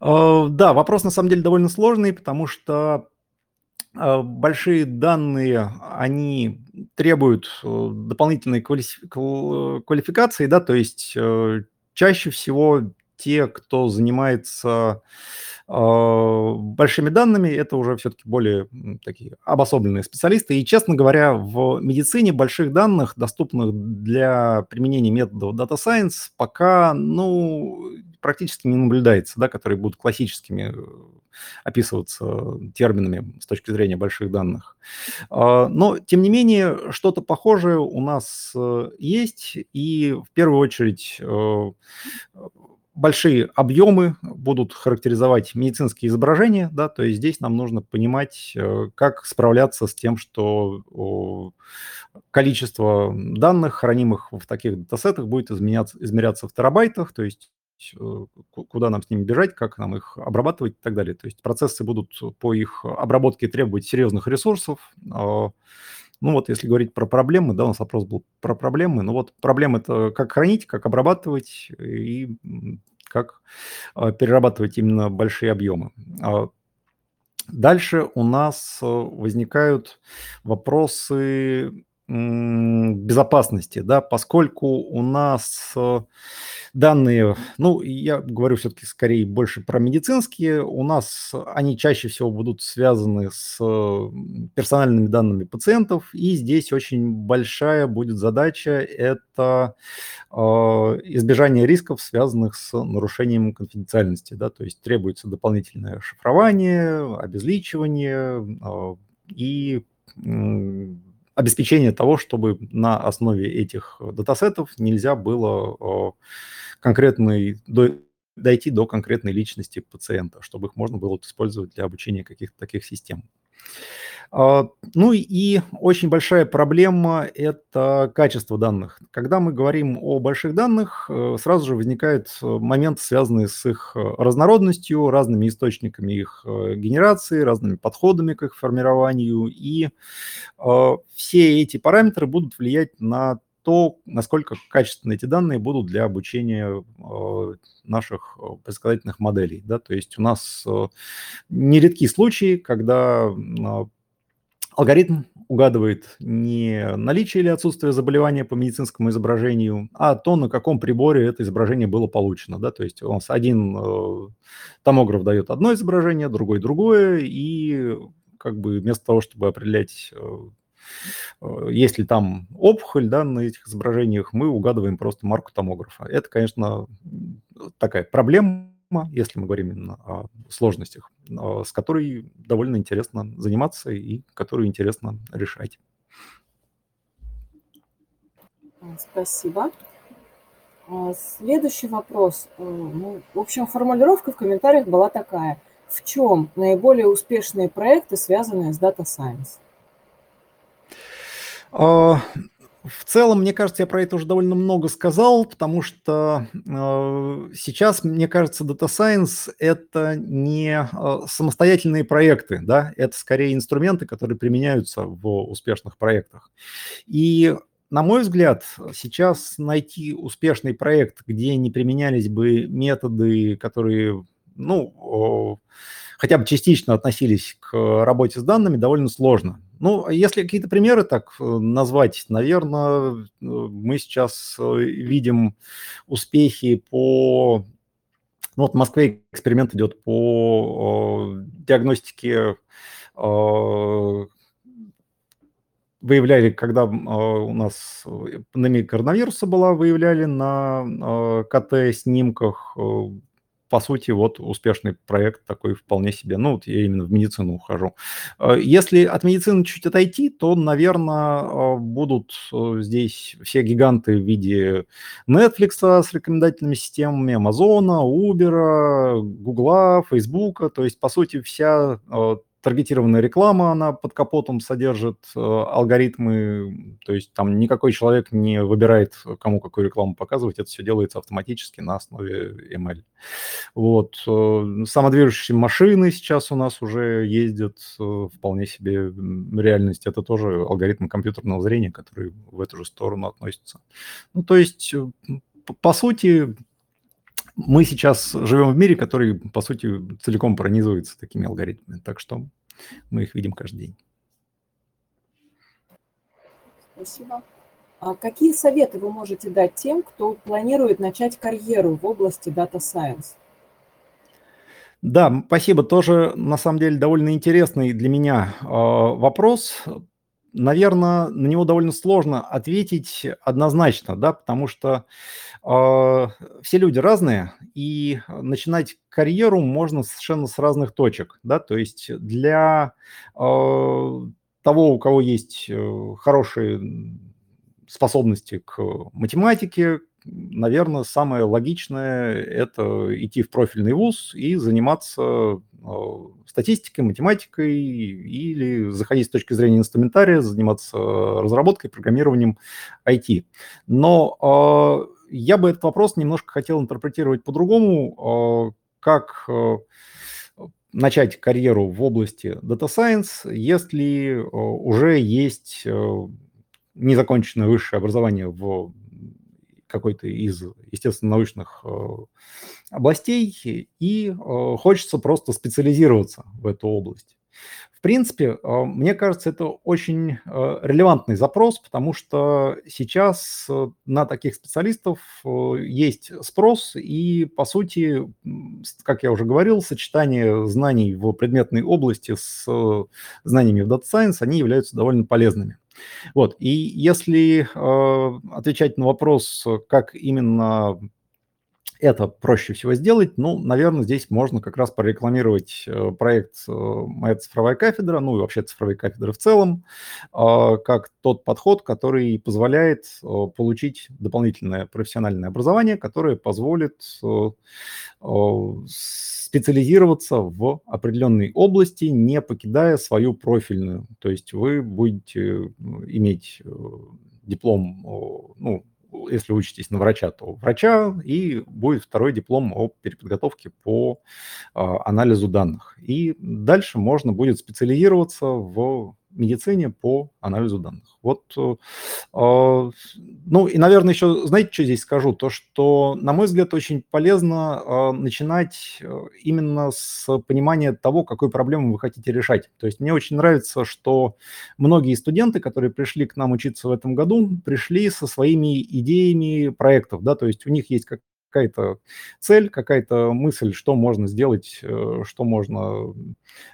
А, да, вопрос на самом деле довольно сложный, потому что а, большие данные, они требуют э, дополнительной квалификации, да, то есть э, чаще всего те, кто занимается большими данными, это уже все-таки более такие обособленные специалисты. И, честно говоря, в медицине больших данных, доступных для применения методов Data Science, пока, ну, практически не наблюдается, да, которые будут классическими э, описываться терминами с точки зрения больших данных. А, но, тем не менее, что-то похожее у нас э, есть, и в первую очередь э, большие объемы будут характеризовать медицинские изображения, да, то есть здесь нам нужно понимать, э, как справляться с тем, что количество данных, хранимых в таких датасетах, будет изменяться, измеряться в терабайтах, то есть э, куда нам с ними бежать, как нам их обрабатывать и так далее. То есть процессы будут по их обработке требовать серьезных ресурсов. Ну вот если говорить про проблемы, да, у нас вопрос был про проблемы. Ну вот проблемы это как хранить, как обрабатывать и как а, перерабатывать именно большие объемы. А, дальше у нас э, возникают вопросы безопасности, да, поскольку у нас э, данные, ну, я говорю все-таки скорее больше про медицинские, у нас они чаще всего будут связаны с персональными данными пациентов, и здесь очень большая будет задача – это э, избежание рисков, связанных с нарушением конфиденциальности, да, то есть требуется дополнительное шифрование, обезличивание э, и обеспечение того, чтобы на основе этих датасетов нельзя было конкретный, до, дойти до конкретной личности пациента, чтобы их можно было использовать для обучения каких-то таких систем. А, ну и очень большая проблема – это качество данных. Когда мы говорим о больших данных, э, сразу же возникает э, момент, связанный с их э, разнородностью, разными источниками их генерации, разными подходами к их формированию. И все эти параметры будут влиять на то, насколько качественны эти данные будут для обучения наших предсказательных моделей. Да? То есть у нас нередки случаи, когда Алгоритм угадывает не наличие или отсутствие заболевания по медицинскому изображению, а то, на каком приборе это изображение было получено. Да? То есть у нас один э, томограф дает одно изображение, другой другое, и как бы вместо того, чтобы определять, э, э, есть ли там опухоль да, на этих изображениях, мы угадываем просто марку томографа. Это, конечно, такая проблема, если мы говорим именно о сложностях, с которой довольно интересно заниматься и которую интересно решать. Спасибо. А, следующий вопрос. Э, ну, в общем, формулировка в комментариях была такая. В чем наиболее успешные проекты, связанные с Data Science? А, в целом, мне кажется, я про это уже довольно много сказал, потому что э, сейчас, мне кажется, Data Science – это не э, самостоятельные проекты, да, это скорее инструменты, которые применяются в успешных проектах. И на мой взгляд, сейчас найти успешный проект, где не применялись бы методы, которые, ну, хотя бы частично относились к работе с данными, довольно сложно. Ну, если какие-то примеры так э, назвать, наверное, э, мы сейчас э, видим успехи по... Ну, вот в Москве эксперимент идет по диагностике выявляли, когда у нас пандемия коронавируса была, выявляли на КТ-снимках по сути, вот успешный проект такой вполне себе. Ну, вот я именно в медицину ухожу. Э, если от медицины чуть отойти, то, наверное, э, будут э, здесь все гиганты в виде Netflix с рекомендательными системами, Amazon, Uber, Google, Facebook. То есть, по сути, вся таргетированная реклама, она под капотом содержит э, алгоритмы, то есть там никакой человек не выбирает, кому какую рекламу показывать, это все делается автоматически на основе ML. Вот. Э, самодвижущиеся машины сейчас у нас уже ездят э, вполне себе реальность. Это тоже алгоритм компьютерного зрения, который в эту же сторону относится. Ну, то есть, по сути, мы сейчас живем в мире, который, по сути, целиком пронизывается такими алгоритмами. Так что мы их видим каждый день. Спасибо. А какие советы вы можете дать тем, кто планирует начать карьеру в области Data Science? Да, спасибо. Тоже, на самом деле, довольно интересный для меня э, вопрос, наверное, на него довольно сложно ответить однозначно, да, потому что все люди разные, и начинать карьеру можно совершенно с разных точек, да, то есть для э, того, у кого есть э, хорошие способности к математике, наверное, самое логичное – это идти в профильный вуз и заниматься э, статистикой, математикой или заходить с точки зрения инструментария, заниматься разработкой, программированием IT. Но я бы этот вопрос немножко хотел интерпретировать по-другому, э, как начать карьеру в области Data Science, если уже есть незаконченное высшее образование в какой-то из естественно-научных э, областей, и э, хочется просто специализироваться в эту область. Принципе, э, мне кажется, это очень релевантный запрос, потому что сейчас на таких специалистов есть спрос, и, по сути, как я уже говорил, сочетание знаний в предметной области с знаниями в Data Science, они являются довольно полезными. Вот, и если э, отвечать на вопрос, как именно это проще всего сделать, ну, наверное, здесь можно как раз прорекламировать э, проект э, «Моя цифровая кафедра», ну и вообще цифровые кафедры в целом, э, как тот подход, который позволяет получить дополнительное профессиональное образование, которое позволит специализироваться в определенной области, не покидая свою профильную. То есть вы будете иметь диплом, ну, если учитесь на врача, то врача, и будет второй диплом о переподготовке по а, анализу данных. И дальше можно будет специализироваться в медицине по анализу данных. Вот, э, а, ну и, наверное, еще, знаете, что здесь скажу? То, что, на мой взгляд, очень полезно а, начинать э, именно с понимания того, какую проблему вы хотите решать. То есть мне очень нравится, что многие студенты, которые пришли к нам учиться в этом году, пришли со своими идеями проектов, да, то есть у них есть как какая-то цель, какая-то мысль, что можно сделать, э, что можно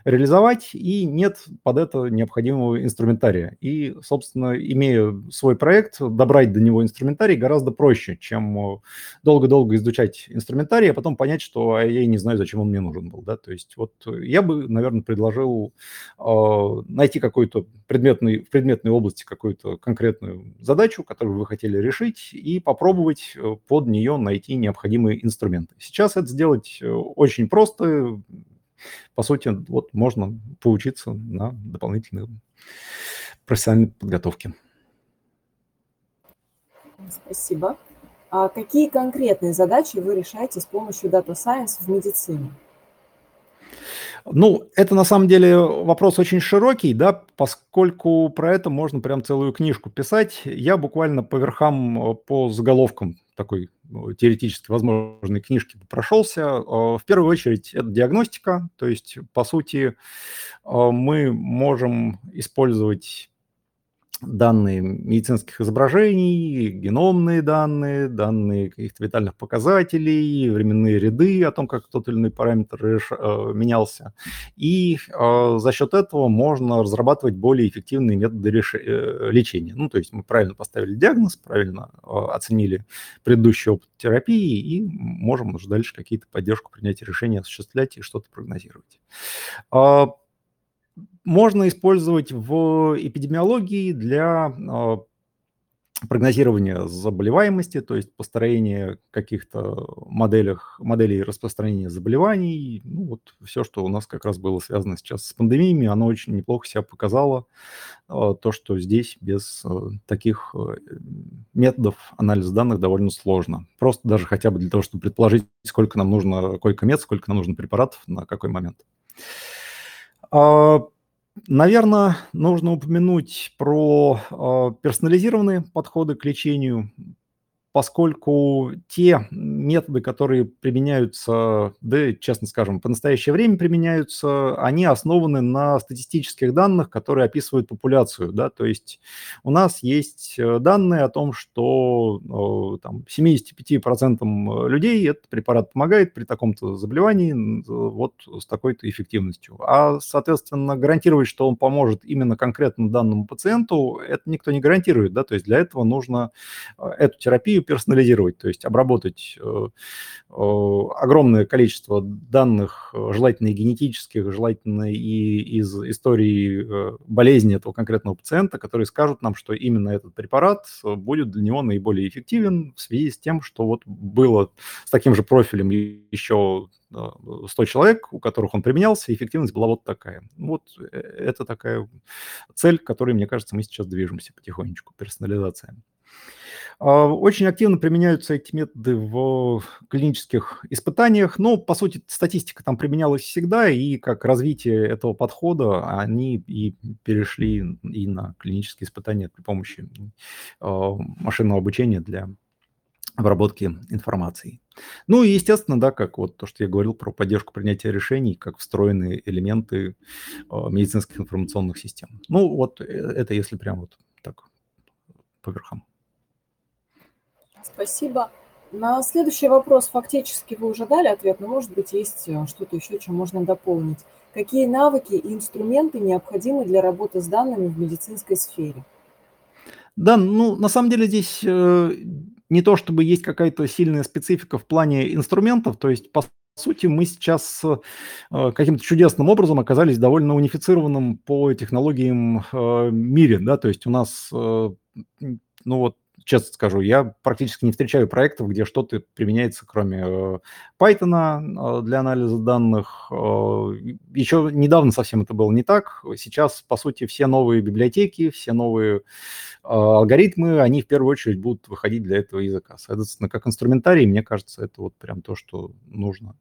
реализовать, и нет под это необходимого инструментария. И, собственно, имея свой проект, добрать до него инструментарий гораздо проще, чем э, долго-долго изучать инструментарий, а потом понять, что а я и не знаю, зачем он мне нужен был. Да? То есть вот я бы, наверное, предложил э, найти какой-то предметный, в предметной области какую-то конкретную задачу, которую вы хотели решить, и попробовать под нее найти необходимые инструменты. Сейчас это сделать э, очень просто. По сути, вот можно поучиться на дополнительной профессиональной подготовке. Спасибо. А какие конкретные задачи вы решаете с помощью Data Science в медицине? Ну, это на самом деле вопрос очень широкий, да, поскольку про это можно прям целую книжку писать. Я буквально по верхам, э, по заголовкам такой ну, теоретически возможной книжки прошелся. Э, в первую очередь это диагностика, то есть, по сути, э, мы можем использовать данные медицинских изображений, геномные данные, данные каких-то витальных показателей, временные ряды о том, как тот или иной параметр э, менялся. И э, за счет этого можно разрабатывать более эффективные методы э, лечения. Ну, то есть мы правильно поставили диагноз, правильно оценили предыдущий опыт терапии и можем уже дальше какие-то поддержку принятия решений осуществлять и что-то прогнозировать. А, можно использовать в эпидемиологии для а, прогнозирование заболеваемости, то есть построение каких-то моделях, моделей распространения заболеваний. Ну, вот все, что у нас как раз было связано сейчас с пандемиями, оно очень неплохо себя показало. А, то, что здесь без э, таких методов анализа данных довольно сложно. Просто даже хотя бы для того, чтобы предположить, сколько нам нужно сколько мет, сколько нам нужно препаратов, на какой момент. Наверное, нужно упомянуть про э, персонализированные подходы к лечению поскольку те методы, которые применяются, да, честно скажем, по настоящее время применяются, они основаны на статистических данных, которые описывают популяцию, да, то есть у нас есть э, данные о том, что там, 75% людей этот препарат помогает при таком-то заболевании вот с такой-то эффективностью. А, соответственно, гарантировать, что он поможет именно конкретно данному пациенту, это никто не гарантирует, да, то есть для этого нужно э, эту терапию персонализировать, то есть обработать э, э, огромное количество данных, э, желательно и генетических, желательно и из истории болезни этого конкретного пациента, которые скажут нам, что именно этот препарат будет для него наиболее эффективен в связи с тем, что вот было с таким же профилем еще 100 человек, у которых он применялся, эффективность была вот такая. Вот это такая цель, к которой, мне кажется, мы сейчас движемся потихонечку, персонализация. А, очень активно применяются эти методы в клинических испытаниях, но, по сути, статистика там применялась всегда, и как развитие этого подхода они и перешли и на клинические испытания при помощи а, машинного обучения для обработки информации. Ну и, естественно, да, как вот то, что я говорил про поддержку принятия решений, как встроенные элементы а, медицинских информационных систем. Ну вот э, это если прям вот так по верхам. Спасибо. На следующий вопрос фактически вы уже дали ответ, но, может быть, есть э, что-то еще, чем можно дополнить. Какие навыки и инструменты необходимы для работы с данными в медицинской сфере? Да, ну, на самом деле здесь э, не то, чтобы есть какая-то сильная специфика в плане инструментов, то есть, по сути, мы сейчас э, каким-то чудесным образом оказались довольно унифицированным по технологиям э, мире, да, то есть у нас, ну вот, честно скажу, я практически не встречаю проектов, где что-то применяется, кроме э, Python э, для анализа данных. Э, еще недавно совсем это было не так. Сейчас, по сути, все новые библиотеки, все новые алгоритмы, они в первую очередь будут выходить для этого языка. Соответственно, как инструментарий, мне кажется, это вот прям то, что нужно.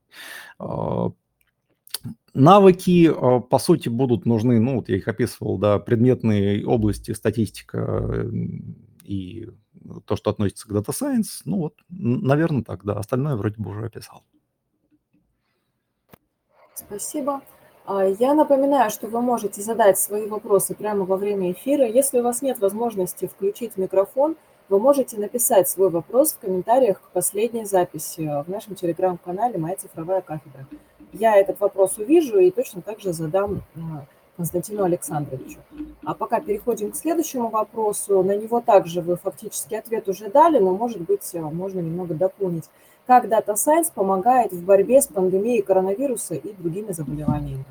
Навыки, по сути, будут нужны, ну, вот я их описывал, да, предметные области, статистика и то, что относится к Data Science, ну вот, наверное, так, да. Остальное вроде бы уже описал. Спасибо. А, я напоминаю, что вы можете задать свои вопросы прямо во время эфира. Если у вас нет возможности включить микрофон, вы можете написать свой вопрос в комментариях к последней записи в нашем телеграм-канале «Моя цифровая кафедра». Я этот вопрос увижу и точно так же задам а, Константину Александровичу. А пока переходим к следующему вопросу. На него также вы фактически ответ уже дали, но, может быть, э, можно немного дополнить. Как Data Science помогает в борьбе с пандемией коронавируса и другими заболеваниями?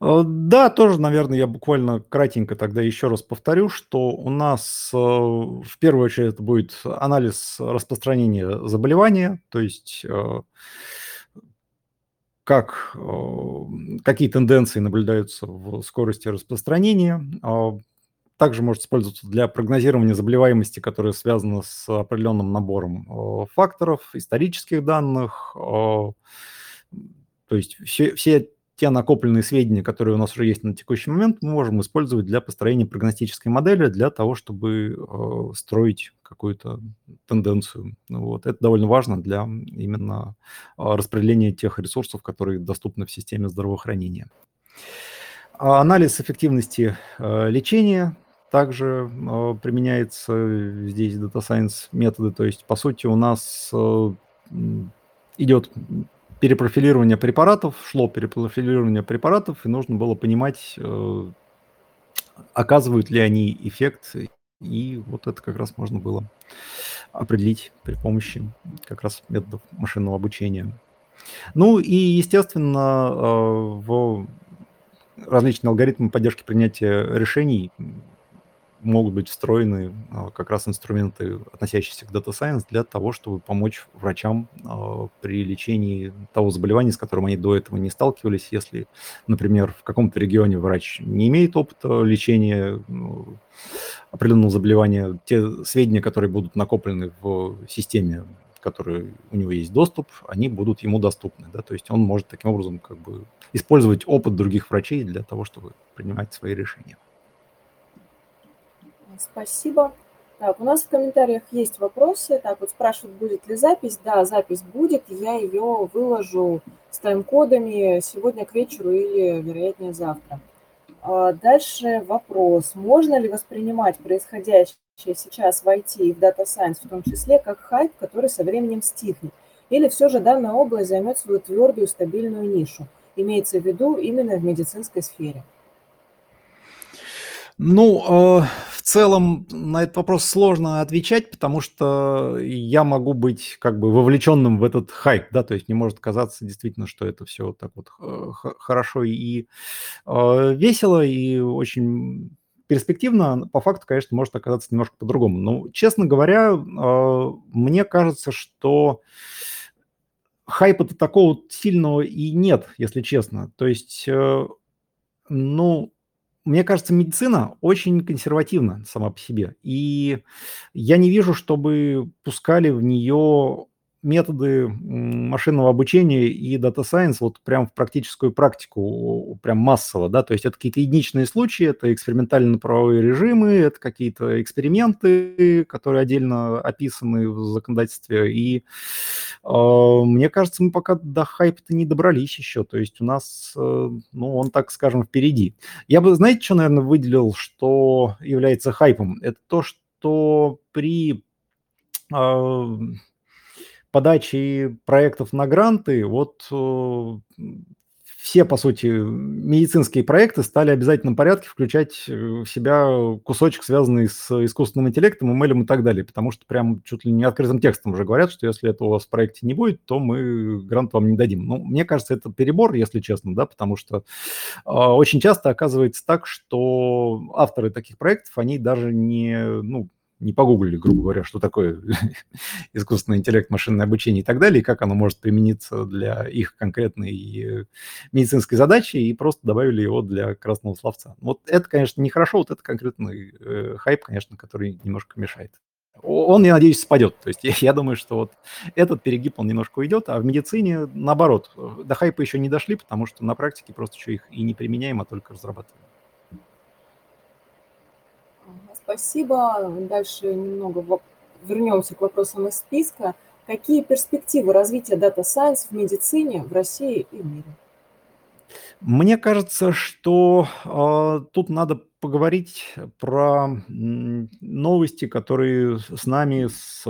Э, да, тоже, наверное, я буквально кратенько тогда еще раз повторю, что у нас э, в первую очередь будет анализ распространения заболевания, то есть как, какие тенденции наблюдаются в скорости распространения. А, также может использоваться для прогнозирования заболеваемости, которая связана с определенным набором факторов, исторических данных. То есть все, все те накопленные сведения, которые у нас уже есть на текущий момент, мы можем использовать для построения прогностической модели, для того, чтобы э, строить какую-то тенденцию. Вот. Это довольно важно для именно э, распределения тех ресурсов, которые доступны в системе здравоохранения. А анализ эффективности э, лечения также э, применяется здесь Data Science методы. То есть, по сути, у нас э, идет перепрофилирование препаратов, шло перепрофилирование препаратов, и нужно было понимать, э, оказывают ли они эффект, и вот это как раз можно было определить при помощи как раз методов машинного обучения. Ну и, естественно, э, в различные алгоритмы поддержки принятия решений могут быть встроены а, как раз инструменты, относящиеся к Data Science, для того, чтобы помочь врачам а, при лечении того заболевания, с которым они до этого не сталкивались. Если, например, в каком-то регионе врач не имеет опыта лечения ну, определенного заболевания, те сведения, которые будут накоплены в системе которые у него есть доступ, они будут ему доступны. Да? То есть он может таким образом как бы использовать опыт других врачей для того, чтобы принимать свои решения. Спасибо. Так, у нас в комментариях есть вопросы. Так, вот спрашивают, будет ли запись. Да, запись будет. Я ее выложу с тайм-кодами сегодня к вечеру или, вероятнее, завтра. А дальше вопрос. Можно ли воспринимать происходящее сейчас в IT и в Data Science в том числе как хайп, который со временем стихнет? Или все же данная область займет свою твердую стабильную нишу? Имеется в виду именно в медицинской сфере. Ну, э, в целом на этот вопрос сложно отвечать, потому что я могу быть как бы вовлеченным в этот хайп, да, то есть не может казаться действительно, что это все так вот э, хорошо и э, весело, и очень перспективно, по факту, конечно, может оказаться немножко по-другому. Но, честно говоря, мне кажется, что хайпа-то такого сильного и нет, если честно. То есть, ну, мне кажется, медицина очень консервативна сама по себе. И я не вижу, чтобы пускали в нее методы машинного обучения и Data Science вот прям в практическую практику, прям массово, да, то есть это какие-то единичные случаи, это экспериментально-правовые режимы, это какие-то эксперименты, которые отдельно описаны в законодательстве, и э, мне кажется, мы пока до хайпа-то не добрались еще, то есть у нас, э, ну, он, так скажем, впереди. Я бы, знаете, что, наверное, выделил, что является хайпом? Это то, что при э, подачи проектов на гранты, вот э, все, по сути, медицинские проекты стали в обязательном порядке включать э, в себя кусочек, связанный с искусственным интеллектом, ML и так далее, потому что прям чуть ли не открытым текстом уже говорят, что если это у вас в проекте не будет, то мы грант вам не дадим. Ну, мне кажется, это перебор, если честно, да, потому что э, очень часто оказывается так, что авторы таких проектов, они даже не, ну, не погуглили, грубо говоря, что такое [laughs] искусственный интеллект, машинное обучение и так далее, и как оно может примениться для их конкретной э, медицинской задачи, и просто добавили его для красного словца. Вот это, конечно, нехорошо, вот это конкретный э, хайп, конечно, который немножко мешает. Он, я надеюсь, спадет. То есть [laughs] я, я думаю, что вот этот перегиб, он немножко уйдет, а в медицине, наоборот, до хайпа еще не дошли, потому что на практике просто еще их и не применяем, а только разрабатываем. Спасибо. Дальше немного вернемся к вопросам из списка. Какие перспективы развития Data Science в медицине в России и в мире? Мне кажется, что э, тут надо поговорить про новости, которые с нами с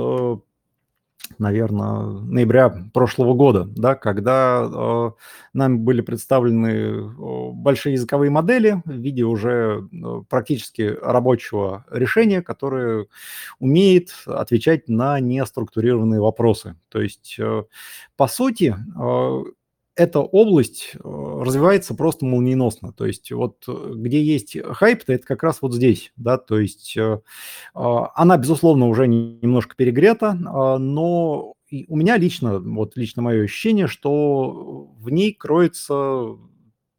наверное, ноября прошлого года, да, когда э, нам были представлены большие языковые модели в виде уже э, практически рабочего решения, которое умеет отвечать на неструктурированные вопросы. То есть, э, по сути, э, эта область э, развивается просто молниеносно. То есть вот э, где есть хайп, то это как раз вот здесь, да, то есть э, а, она, безусловно, уже немножко перегрета, а, но у меня лично, вот лично мое ощущение, что в ней кроется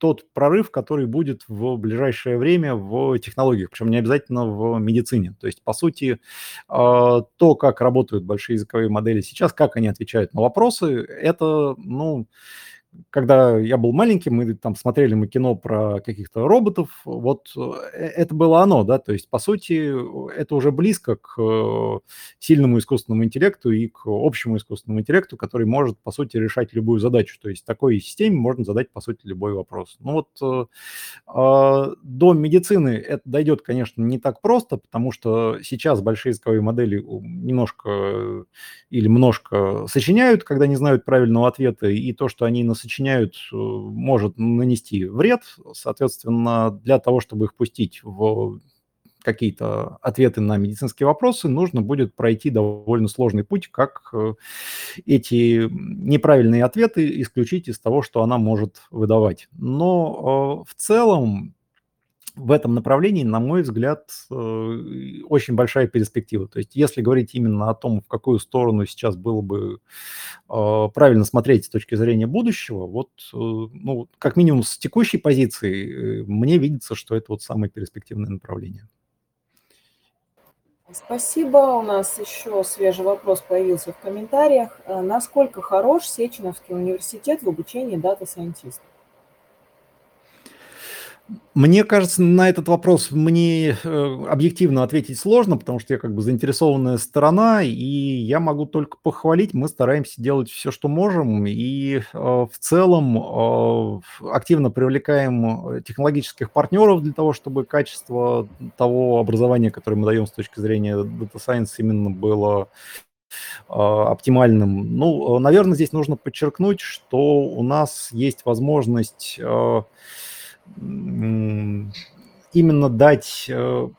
тот прорыв, который будет в ближайшее время в технологиях, причем не обязательно в медицине. То есть, по сути, а, то, как работают большие языковые модели сейчас, как они отвечают на вопросы, это, ну, когда я был маленьким, мы там смотрели мы кино про каких-то роботов, вот э, это было оно, да, то есть, по сути, это уже близко к э, сильному искусственному интеллекту и к общему искусственному интеллекту, который может, по сути, решать любую задачу, то есть такой системе можно задать, по сути, любой вопрос. Ну вот э, а, до медицины это дойдет, конечно, не так просто, потому что сейчас большие языковые модели немножко или немножко сочиняют, когда не знают правильного ответа, и то, что они нас сочиняют, э, может нанести вред. Соответственно, для того, чтобы их пустить в какие-то ответы на медицинские вопросы, нужно будет пройти довольно сложный путь, как э, эти неправильные ответы исключить из того, что она может выдавать. Но э, в целом в этом направлении, на мой взгляд, э, очень большая перспектива. То есть если говорить именно о том, в какую сторону сейчас было бы э, правильно смотреть с точки зрения будущего, вот, э, ну, как минимум с текущей позиции, мне видится, что это вот самое перспективное направление. Спасибо. У нас еще свежий вопрос появился в комментариях. Насколько хорош Сеченовский университет в обучении дата-сайентистов? Мне кажется, на этот вопрос мне э, объективно ответить сложно, потому что я как бы заинтересованная сторона, и я могу только похвалить. Мы стараемся делать все, что можем, и э, в целом э, активно привлекаем технологических партнеров для того, чтобы качество того образования, которое мы даем с точки зрения Data Science, именно было оптимальным. Ну, наверное, здесь нужно подчеркнуть, что у нас есть возможность именно дать э,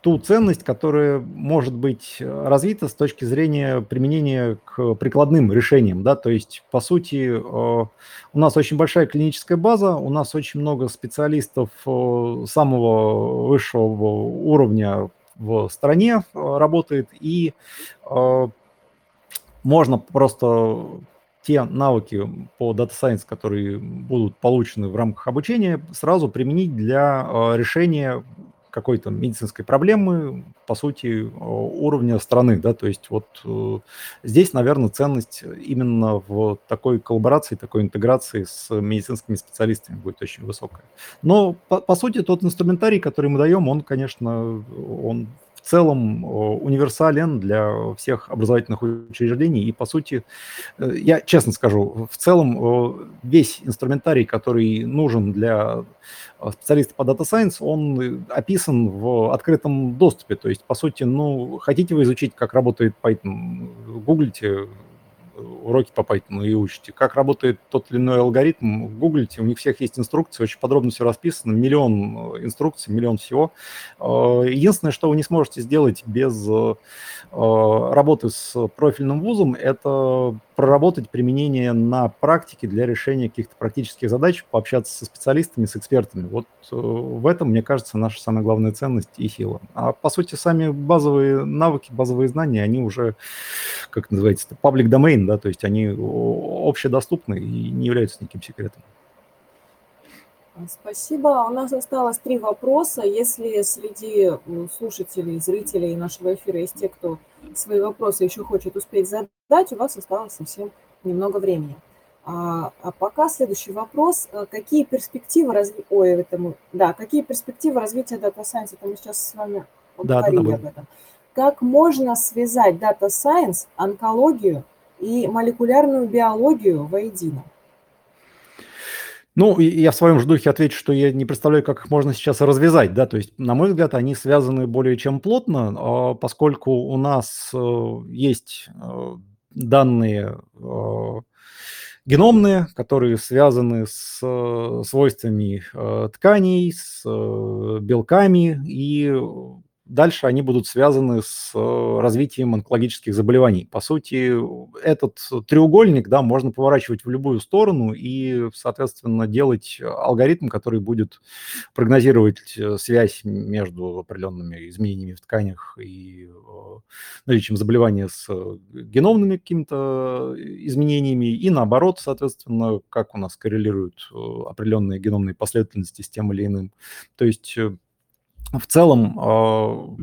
ту ценность, которая может быть развита с точки зрения применения к прикладным решениям, да, то есть, по сути, э, у нас очень большая клиническая база, у нас очень много специалистов э, самого высшего уровня в стране работает, и можно просто те навыки по Data Science, которые будут получены в рамках обучения, сразу применить для э, решения какой-то медицинской проблемы, по сути, э, уровня страны, да, то есть вот э, здесь, наверное, ценность именно в такой коллаборации, такой интеграции с медицинскими специалистами будет очень высокая. Но, по, по сути, тот инструментарий, который мы даем, он, конечно, он в целом универсален для всех образовательных учреждений. И, по сути, э, я честно скажу, в целом весь инструментарий, который нужен для э, специалиста по Data Science, он э, описан в открытом доступе. То есть, по сути, ну, хотите вы изучить, как работает Python, гуглите, уроки по Python и учите. Как работает тот или иной алгоритм, гуглите, у них всех есть инструкции, очень подробно все расписано, миллион э, инструкций, миллион всего. Э, единственное, что вы не сможете сделать без э, работы с профильным вузом, это проработать применение на практике для решения каких-то практических задач, пообщаться со специалистами, с экспертами. Вот в этом, мне кажется, наша самая главная ценность и сила. А по сути, сами базовые навыки, базовые знания, они уже, как называется, public domain, да, то есть они общедоступны и не являются никаким секретом. Спасибо. У нас осталось три вопроса. Если среди слушателей, зрителей нашего эфира есть те, кто свои вопросы еще хочет успеть задать, у вас осталось совсем немного времени. А, а пока следующий вопрос. Какие перспективы развития... Ой, это Да, какие перспективы развития Data Science? Это мы сейчас с вами поговорили да, да, об этом. Как можно связать Data Science, онкологию и молекулярную биологию воедино? Ну, я в своем же духе отвечу, что я не представляю, как их можно сейчас развязать, да, то есть, на мой взгляд, они связаны более чем плотно, а, поскольку у нас э, есть э, данные э, геномные, которые связаны с свойствами тканей, с белками, и дальше они будут связаны с э, развитием онкологических заболеваний. По сути, этот треугольник, да, можно поворачивать в любую сторону и, соответственно, делать алгоритм, который будет прогнозировать э, связь между определенными изменениями в тканях и э, наличием заболевания с геномными какими-то изменениями, и наоборот, соответственно, как у нас коррелируют определенные геномные последовательности с тем или иным. То есть в целом а,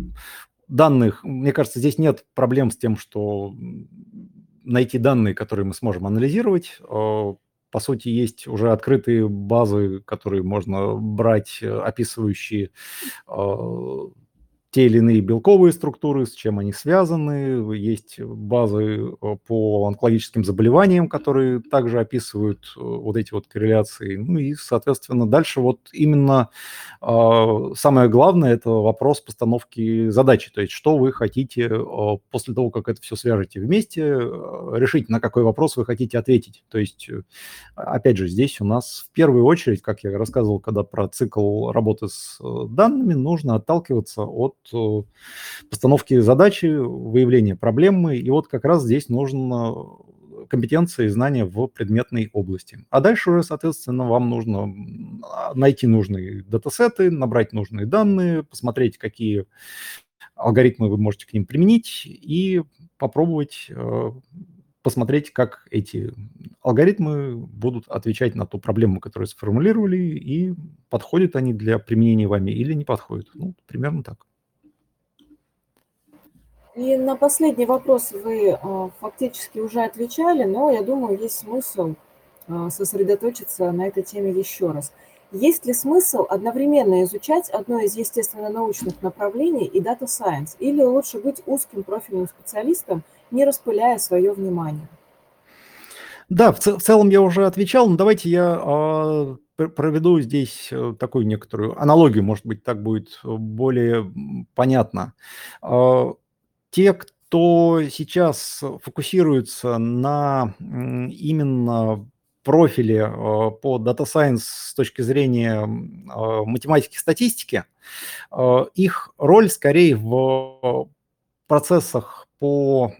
данных, мне кажется, здесь нет проблем с тем, что найти данные, которые мы сможем анализировать. А, по сути, есть уже открытые базы, которые можно брать, описывающие а, те или иные белковые структуры, с чем они связаны. Есть базы э, по онкологическим заболеваниям, которые также описывают э, вот эти вот корреляции. Ну и, соответственно, дальше вот именно э, самое главное – это вопрос постановки задачи. То есть что вы хотите э, после того, как это все свяжете вместе, решить, на какой вопрос вы хотите ответить. То есть, опять же, здесь у нас в первую очередь, как я рассказывал, когда про цикл работы с данными, нужно отталкиваться от Э, постановки задачи, выявления проблемы. И вот как раз здесь нужно компетенции и знания в предметной области. А дальше уже, соответственно, вам нужно найти нужные датасеты, набрать нужные данные, посмотреть, какие алгоритмы вы можете к ним применить и попробовать э, посмотреть, как эти алгоритмы будут отвечать на ту проблему, которую сформулировали, и подходят они для применения вами или не подходят. Ну, примерно так. И на последний вопрос вы э, фактически уже отвечали, но я думаю, есть смысл э, сосредоточиться на этой теме еще раз. Есть ли смысл одновременно изучать одно из естественно-научных направлений и Data Science, или лучше быть узким профильным специалистом, не распыляя свое внимание? Да, в, цел, в целом я уже отвечал, но давайте я э, проведу здесь э, такую некоторую аналогию, может быть, так будет более понятно. Э, те, кто сейчас фокусируется на именно профили э, по Data Science с точки зрения э, математики и статистики, э, их роль скорее в процессах по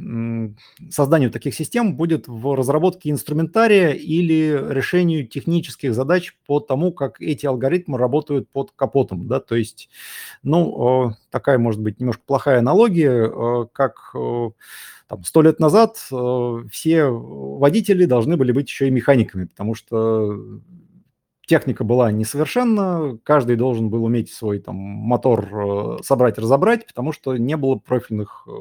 созданию таких систем будет в разработке инструментария или решению технических задач по тому, как эти алгоритмы работают под капотом. Да? То есть, ну, такая, может быть, немножко плохая аналогия, как сто лет назад все водители должны были быть еще и механиками, потому что техника была несовершенна, каждый должен был уметь свой там мотор э, собрать, разобрать, потому что не было профильных э,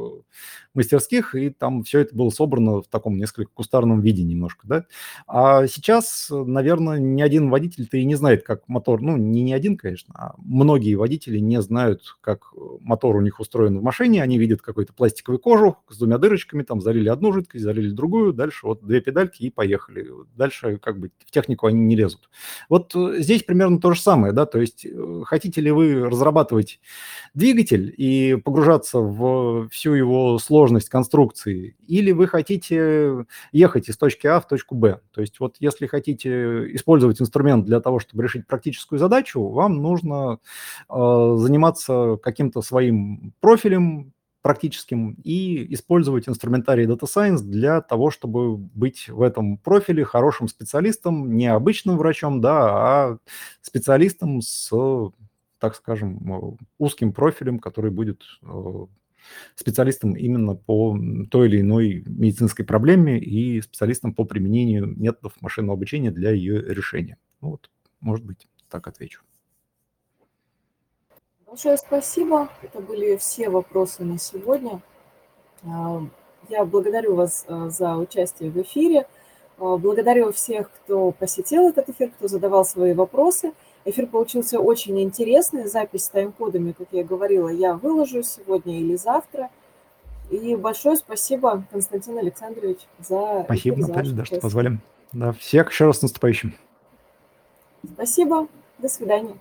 мастерских, и там все это было собрано в таком несколько кустарном виде немножко, да. А сейчас, наверное, ни один водитель-то и не знает, как мотор, ну, не ни один, конечно, а многие водители не знают, как мотор у них устроен в машине, они видят какой-то пластиковый кожух с двумя дырочками, там залили одну жидкость, залили другую, дальше вот две педальки и поехали. Дальше как бы в технику они не лезут. Вот э, здесь примерно то же самое, да, то есть э, хотите ли вы разрабатывать двигатель и погружаться в всю его сложность конструкции, или вы хотите ехать из точки А в точку Б. То есть вот если хотите использовать инструмент для того, чтобы решить практическую задачу, вам нужно э, заниматься каким-то своим профилем, практическим и использовать инструментарий Data Science для того, чтобы быть в этом профиле хорошим специалистом, не обычным врачом, да, а специалистом с, так скажем, узким профилем, который будет э, специалистом именно по той или иной медицинской проблеме и специалистом по применению методов машинного обучения для ее решения. Ну вот, может быть, так отвечу. Большое спасибо. Это были все вопросы на сегодня. А, я благодарю вас а, за участие в эфире. А, благодарю всех, кто посетил этот эфир, кто задавал свои вопросы. Эфир получился очень интересный. Запись с тайм-кодами, как я говорила, я выложу сегодня или завтра. И большое спасибо, Константин Александрович, за Спасибо, эфир, Наталья, да, что позвали. Да, всех еще раз наступающим. Спасибо. До свидания.